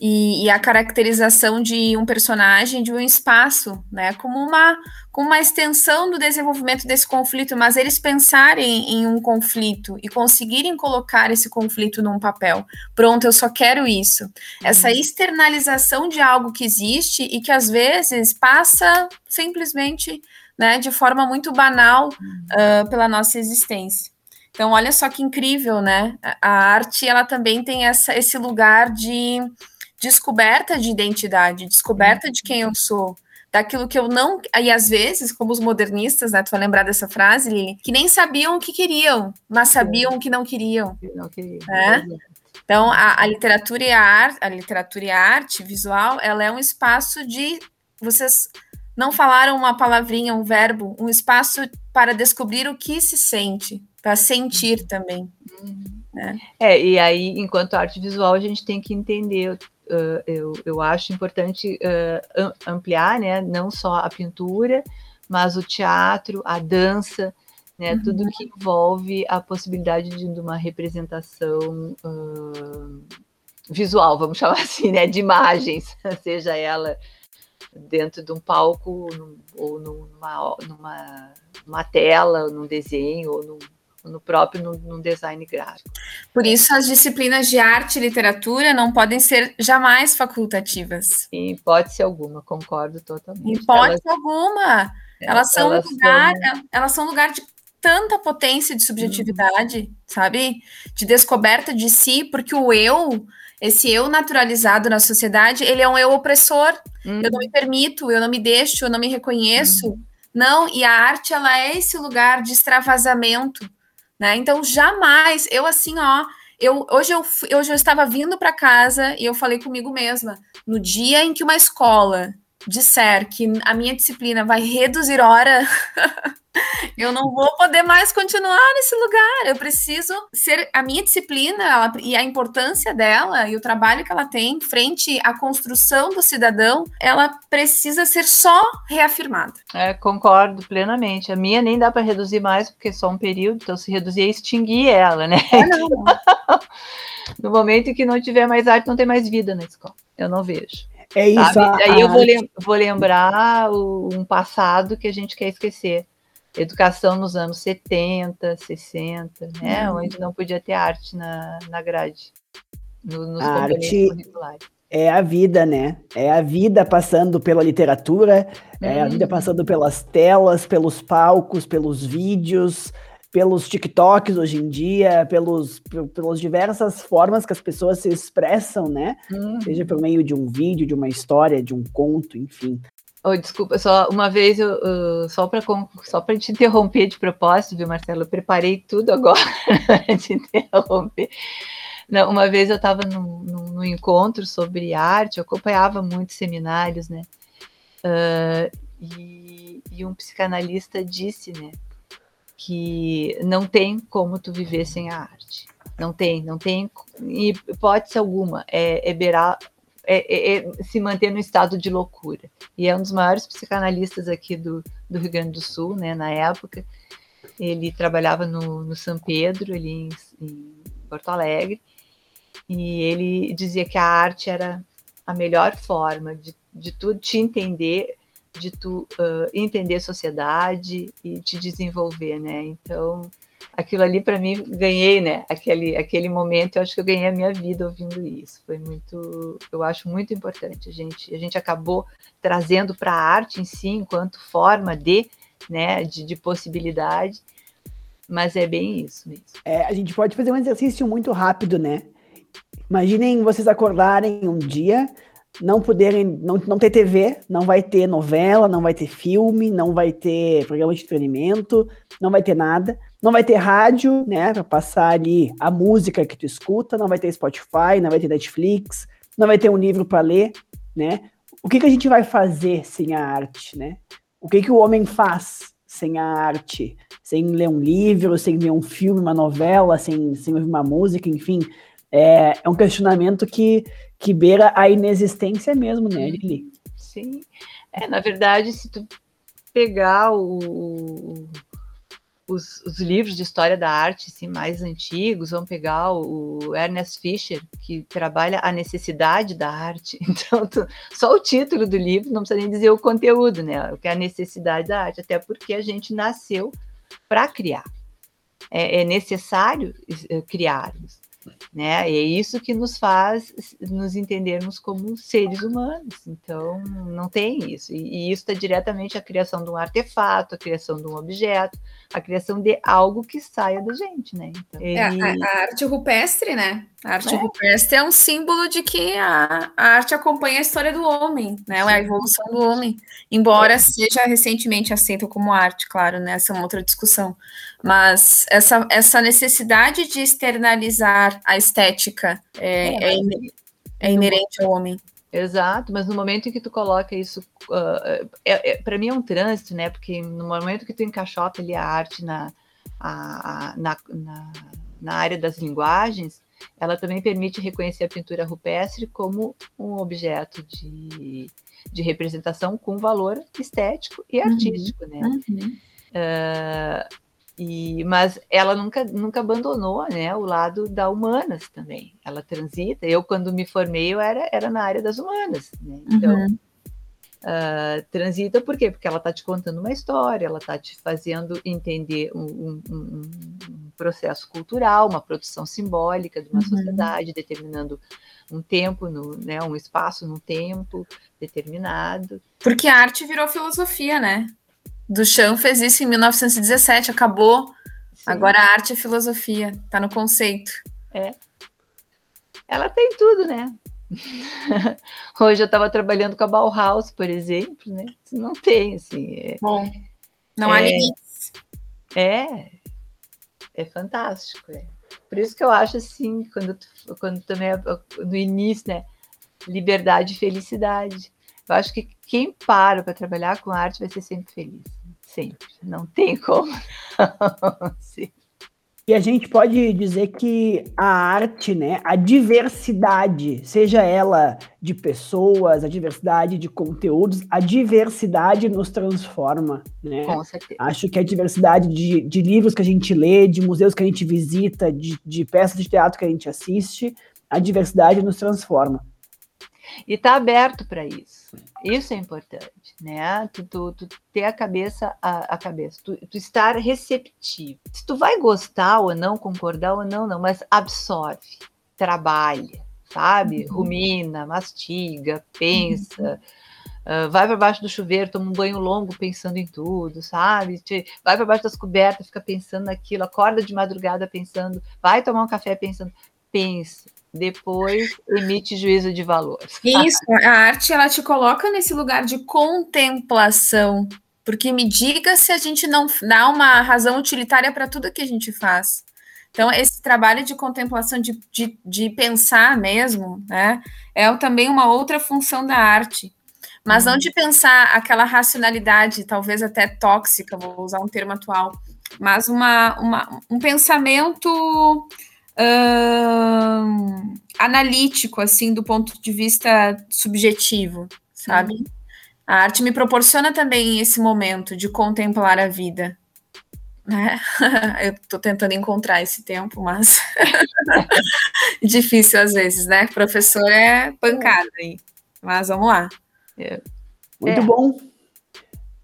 e, e, a caracterização de um personagem, de um espaço, né, como uma, como uma extensão do desenvolvimento desse conflito, mas eles pensarem em um conflito e conseguirem colocar esse conflito num papel. Pronto, eu só quero isso. Essa uhum. externalização de algo que existe e que às vezes passa simplesmente, né, de forma muito banal uh, pela nossa existência. Então, olha só que incrível, né? A arte, ela também tem essa, esse lugar de descoberta de identidade, descoberta de quem eu sou, daquilo que eu não. E às vezes, como os modernistas, né? Tu vai lembrar dessa frase, Lili, que nem sabiam o que queriam, mas sabiam o que não queriam. Não queriam. Né? Então, a, a, literatura e a arte, a literatura e a arte visual, ela é um espaço de vocês não falaram uma palavrinha, um verbo, um espaço para descobrir o que se sente, para sentir também. Né? É, e aí, enquanto arte visual, a gente tem que entender, uh, eu, eu acho importante uh, ampliar, né, não só a pintura, mas o teatro, a dança, né, uhum. tudo que envolve a possibilidade de, de uma representação uh, visual, vamos chamar assim, né, de imagens, seja ela dentro de um palco ou numa, numa, numa tela, num desenho ou num, no próprio no, no, design gráfico. Por isso as disciplinas de arte e literatura não podem ser jamais facultativas. Em hipótese alguma, concordo totalmente. Em hipótese elas, elas, elas, são elas lugar, são... elas são lugar de tanta potência de subjetividade, uhum. sabe? De descoberta de si, porque o eu, esse eu naturalizado na sociedade, ele é um eu opressor. Uhum. Eu não me permito, eu não me deixo, eu não me reconheço. Uhum. Não, e a arte ela é esse lugar de extravasamento, né? Então, jamais, eu assim, ó, eu, hoje, eu, hoje eu estava vindo para casa e eu falei comigo mesma, no dia em que uma escola disser que a minha disciplina vai reduzir hora, eu não vou poder mais continuar nesse lugar. Eu preciso ser a minha disciplina ela, e a importância dela e o trabalho que ela tem frente à construção do cidadão, ela precisa ser só reafirmada. É, concordo plenamente. A minha nem dá para reduzir mais porque é só um período, então se reduzir é extinguir ela, né? É, não. no momento em que não tiver mais arte, não tem mais vida na escola. Eu não vejo. É isso. Aí eu vou, lem vou lembrar o, um passado que a gente quer esquecer educação nos anos 70, 60, né? Uhum. Onde não podia ter arte na, na grade. No, nos a arte é a vida, né? É a vida passando pela literatura, uhum. é a vida uhum. passando pelas telas, pelos palcos, pelos vídeos, pelos TikToks hoje em dia, pelos, pelas diversas formas que as pessoas se expressam, né? Uhum. Seja por meio de um vídeo, de uma história, de um conto, enfim. Oh, desculpa, só uma vez, eu, uh, só para só te interromper de propósito, viu, Marcelo? Eu preparei tudo agora te interromper. Não, uma vez eu estava num, num, encontro sobre arte, eu acompanhava muitos seminários, né? Uh, e, e, um psicanalista disse, né, que não tem como tu viver sem a arte. Não tem, não tem hipótese alguma. É, é beirar é, é, é, se manter no estado de loucura. E é um dos maiores psicanalistas aqui do, do Rio Grande do Sul, né, na época. Ele trabalhava no, no São Pedro, ali em, em Porto Alegre, e ele dizia que a arte era a melhor forma de, de tu te entender, de tu uh, entender a sociedade e te desenvolver, né? Então, aquilo ali para mim ganhei, né? Aquele, aquele momento, eu acho que eu ganhei a minha vida ouvindo isso. Foi muito, eu acho muito importante. A gente, a gente acabou trazendo para a arte em si, enquanto forma de, né, de, de possibilidade. Mas é bem isso mesmo. É, a gente pode fazer um exercício muito rápido, né? Imaginem vocês acordarem um dia, não poderem, não, não ter TV, não vai ter novela, não vai ter filme, não vai ter programa de entretenimento, não vai ter nada, não vai ter rádio, né, para passar ali a música que tu escuta, não vai ter Spotify, não vai ter Netflix, não vai ter um livro para ler, né? O que, que a gente vai fazer sem a arte, né? O que, que o homem faz sem a arte? Sem ler um livro, sem ver um filme, uma novela, sem, sem ouvir uma música, enfim. É, é um questionamento que, que beira a inexistência mesmo, né, Lili? Sim. É, na verdade, se tu pegar o, os, os, livros de história da arte assim, mais antigos, vamos pegar o, Ernest Fischer, que trabalha a necessidade da arte. Então, tu, só o título do livro não precisa nem dizer o conteúdo, né? O que é a necessidade da arte, até porque a gente nasceu para criar. É, é necessário eh, criarmos. Né? E é isso que nos faz nos entendermos como seres humanos. Então, não tem isso. E, e isso está diretamente a criação de um artefato, a criação de um objeto, a criação de algo que saia da gente, né? Então, ele... é, a, a, arte rupestre, né? A arte é. rupestre é um símbolo de que a, a, arte acompanha a história do homem, né? Sim. A evolução do homem. Embora é. seja recentemente aceita como arte, claro, né? Essa é uma outra discussão. Mas essa, essa necessidade de externalizar a estética é, é, é inerente ao homem. Exato, mas no momento em que tu coloca isso, uh, é, é, para mim é um trânsito, né? Porque no momento que tu encaixota ali a arte na, a, a, na, na, na, área das linguagens, ela também permite reconhecer a pintura rupestre como um objeto de, de representação com valor estético e uhum, artístico, né? Uhum. Uh, e, mas ela nunca, nunca abandonou né, o lado da humanas também. Ela transita. Eu, quando me formei, eu era, era na área das humanas. Né? Então, uhum. uh, transita por quê? Porque ela está te contando uma história, ela está te fazendo entender um, um, um, processo cultural, uma produção simbólica de uma uhum. sociedade, determinando um tempo, no, né, um espaço no tempo determinado. Porque a arte virou filosofia, né? Duchamp fez isso em 1917, acabou. Sim. Agora a arte é filosofia, tá no conceito. É. Ela tem tudo, né? Hoje eu estava trabalhando com a Bauhaus, por exemplo, né? Não tem, assim. É, Bom, não é, há limites. É, é fantástico. É. Por isso que eu acho assim, quando, quando também no início, né? Liberdade e felicidade. Eu acho que quem para para trabalhar com arte vai ser sempre feliz sempre. Não tem como. E a gente pode dizer que a arte, né, a diversidade, seja ela de pessoas, a diversidade de conteúdos, a diversidade nos transforma, né? Com certeza. Acho que a diversidade de, de livros que a gente lê, de museus que a gente visita, de, de peças de teatro que a gente assiste, a diversidade nos transforma. E está aberto para isso. Isso é importante, né? Tu, tu, tu ter a cabeça, a, a cabeça, tu, tu, estar receptivo. Se tu vai gostar ou não, concordar ou não, não, mas absorve, trabalha, sabe? Uhum. Rumina, mastiga, pensa. Uhum. Uh, vai para baixo do chuveiro, toma um banho longo pensando em tudo, sabe? Vai para baixo das cobertas, fica pensando naquilo, acorda de madrugada pensando, vai tomar um café pensando, pensa, depois emite juízo de valor. Isso, a arte ela te coloca nesse lugar de contemplação, porque me diga se a gente não dá uma razão utilitária para tudo que a gente faz. Então, esse trabalho de contemplação, de, de, de pensar mesmo, né, é também uma outra função da arte. Mas não de pensar aquela racionalidade, talvez até tóxica, vou usar um termo atual, mas uma, uma um pensamento uh, analítico, assim, do ponto de vista subjetivo, sabe? Uhum. A arte me proporciona também esse momento de contemplar a vida. Né? Eu estou tentando encontrar esse tempo, mas difícil às vezes, né? Professor é pancada aí. Mas vamos lá. É. Muito é. bom.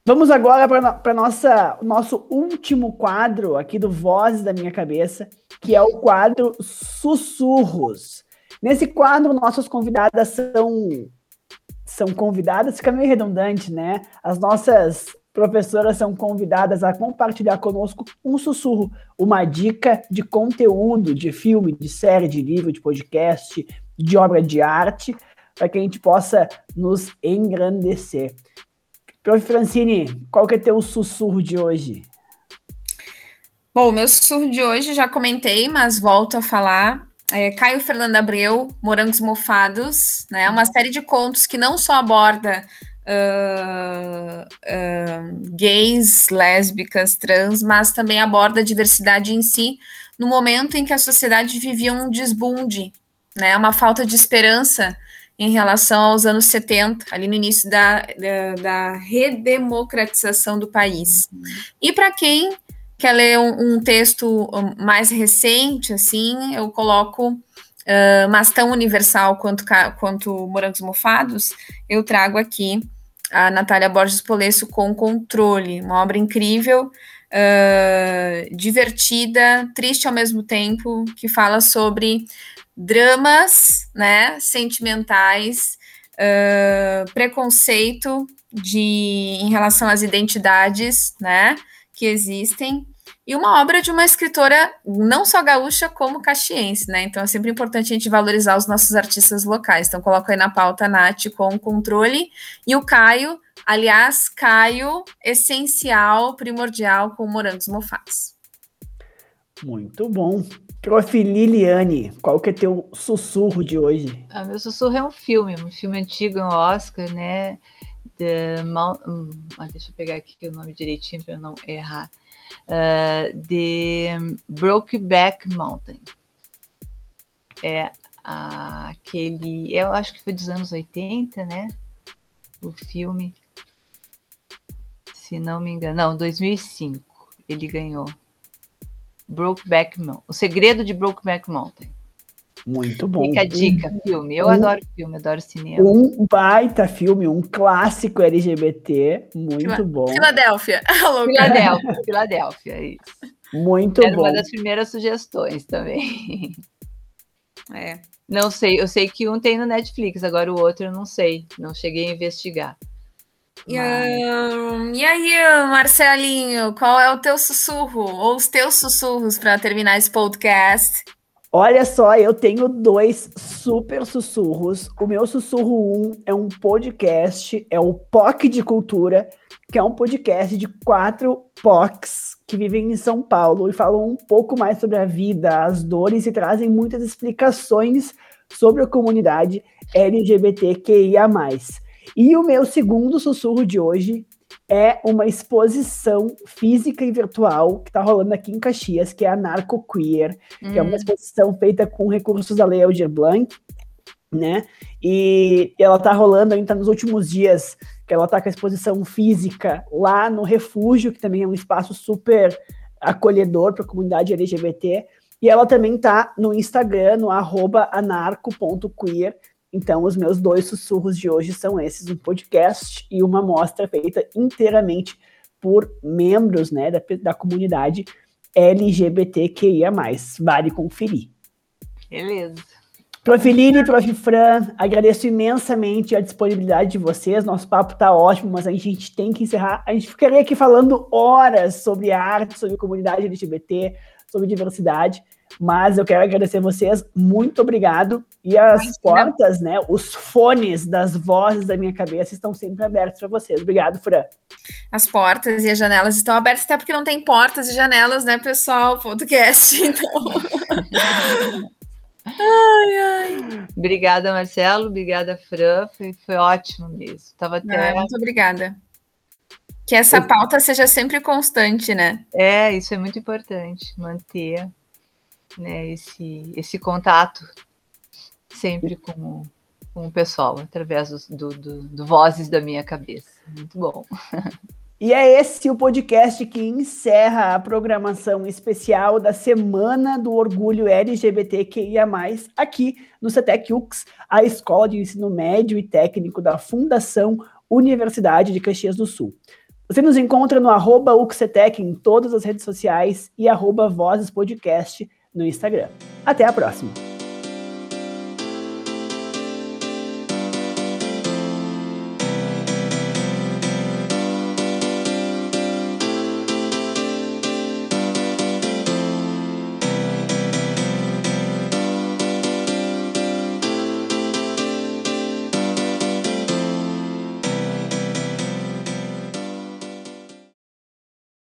Vamos agora para nossa nosso último quadro aqui do Vozes da Minha Cabeça, que é o quadro Sussurros. Nesse quadro, nossas convidadas são são convidadas, fica meio redundante, né? As nossas professoras são convidadas a compartilhar conosco um sussurro, uma dica de conteúdo, de filme, de série, de livro, de podcast, de obra de arte, para que a gente possa nos engrandecer. Prof. Francine, qual que é teu sussurro de hoje? Bom, meu sussurro de hoje já comentei, mas volto a falar. É Caio Fernando Abreu, Morangos Mofados, né? Uma série de contos que não só aborda uh, uh, gays, lésbicas, trans, mas também aborda a diversidade em si, no momento em que a sociedade vivia um desbunde, né? Uma falta de esperança em relação aos anos 70, ali no início da, da, da redemocratização do país. E para quem quer ler um, um, texto mais recente, assim, eu coloco, uh, mas tão universal quanto, quanto Morangos Mofados, eu trago aqui a Natália Borges Polesso com Controle, uma obra incrível, uh, divertida, triste ao mesmo tempo, que fala sobre dramas, né, sentimentais, uh, preconceito de em relação às identidades, né, que existem e uma obra de uma escritora não só gaúcha como caxiense, né? Então é sempre importante a gente valorizar os nossos artistas locais. Então coloco aí na pauta a Nath com controle e o Caio, aliás, Caio essencial, primordial com morangos mofados. Muito bom. Prof. Liliane, qual que é teu sussurro de hoje? Ah, meu sussurro é um filme, um filme antigo, um Oscar, né? The Mount... Hum, ah, deixa eu pegar aqui o nome direitinho para eu não errar. Uh, The Brokeback Mountain. É aquele... Eu acho que foi dos anos 80, né? O filme. Se não me engano. Não, 2005 ele ganhou. Brokeback Mountain. O Segredo de Brokeback Mountain. Muito bom. Fica a dica, filme. Eu um, adoro filme, adoro cinema. Um baita filme, um clássico LGBT, muito Fila bom. Filadélfia. Filadélfia, Filadélfia, isso. Muito Era bom. uma das primeiras sugestões também. É. Não sei, eu sei que um tem no Netflix, agora o outro eu não sei, não cheguei a investigar. E, um, e aí, Marcelinho, qual é o teu sussurro? Ou os teus sussurros para terminar esse podcast? Olha só, eu tenho dois super sussurros. O meu sussurro um é um podcast, é o POC de Cultura, que é um podcast de quatro POCs que vivem em São Paulo e falam um pouco mais sobre a vida, as dores e trazem muitas explicações sobre a comunidade LGBTQIA. E o meu segundo sussurro de hoje é uma exposição física e virtual que está rolando aqui em Caxias, que é a Narco Queer, hum. que é uma hum. exposição feita com recursos da Lei Aldir Blanc, né? E ela está rolando ainda nos últimos dias, que ela está com a exposição física lá no Refúgio, que também é um espaço super acolhedor para a comunidade LGBT. E ela também está no Instagram, no anarco.queer, então, os meus dois sussurros de hoje são esses: um podcast e uma mostra feita inteiramente por membros né, da, da comunidade LGBTQIA. Vale conferir. Beleza. Prof. Lili, Prof. Fran, agradeço imensamente a disponibilidade de vocês. Nosso papo está ótimo, mas a gente, a gente tem que encerrar. A gente ficaria aqui falando horas sobre arte, sobre comunidade LGBT, sobre diversidade. Mas eu quero agradecer vocês, muito obrigado. E as portas, né, os fones das vozes da minha cabeça estão sempre abertos para vocês. Obrigado, Fran. As portas e as janelas estão abertas, até porque não tem portas e janelas, né, pessoal? Podcast, então. ai, ai. Obrigada, Marcelo. Obrigada, Fran. Foi, foi ótimo mesmo. Tava até... Ah, muito obrigada. Que essa pauta seja sempre constante, né? É, isso é muito importante, manter né, esse, esse contato sempre com, com o pessoal, através do, do, do Vozes da Minha Cabeça. Muito bom. E é esse o podcast que encerra a programação especial da Semana do Orgulho LGBTQIA+, aqui no CETEC UX, a Escola de Ensino Médio e Técnico da Fundação Universidade de Caxias do Sul. Você nos encontra no arroba em todas as redes sociais e arroba Vozes Podcast no Instagram. Até a próxima!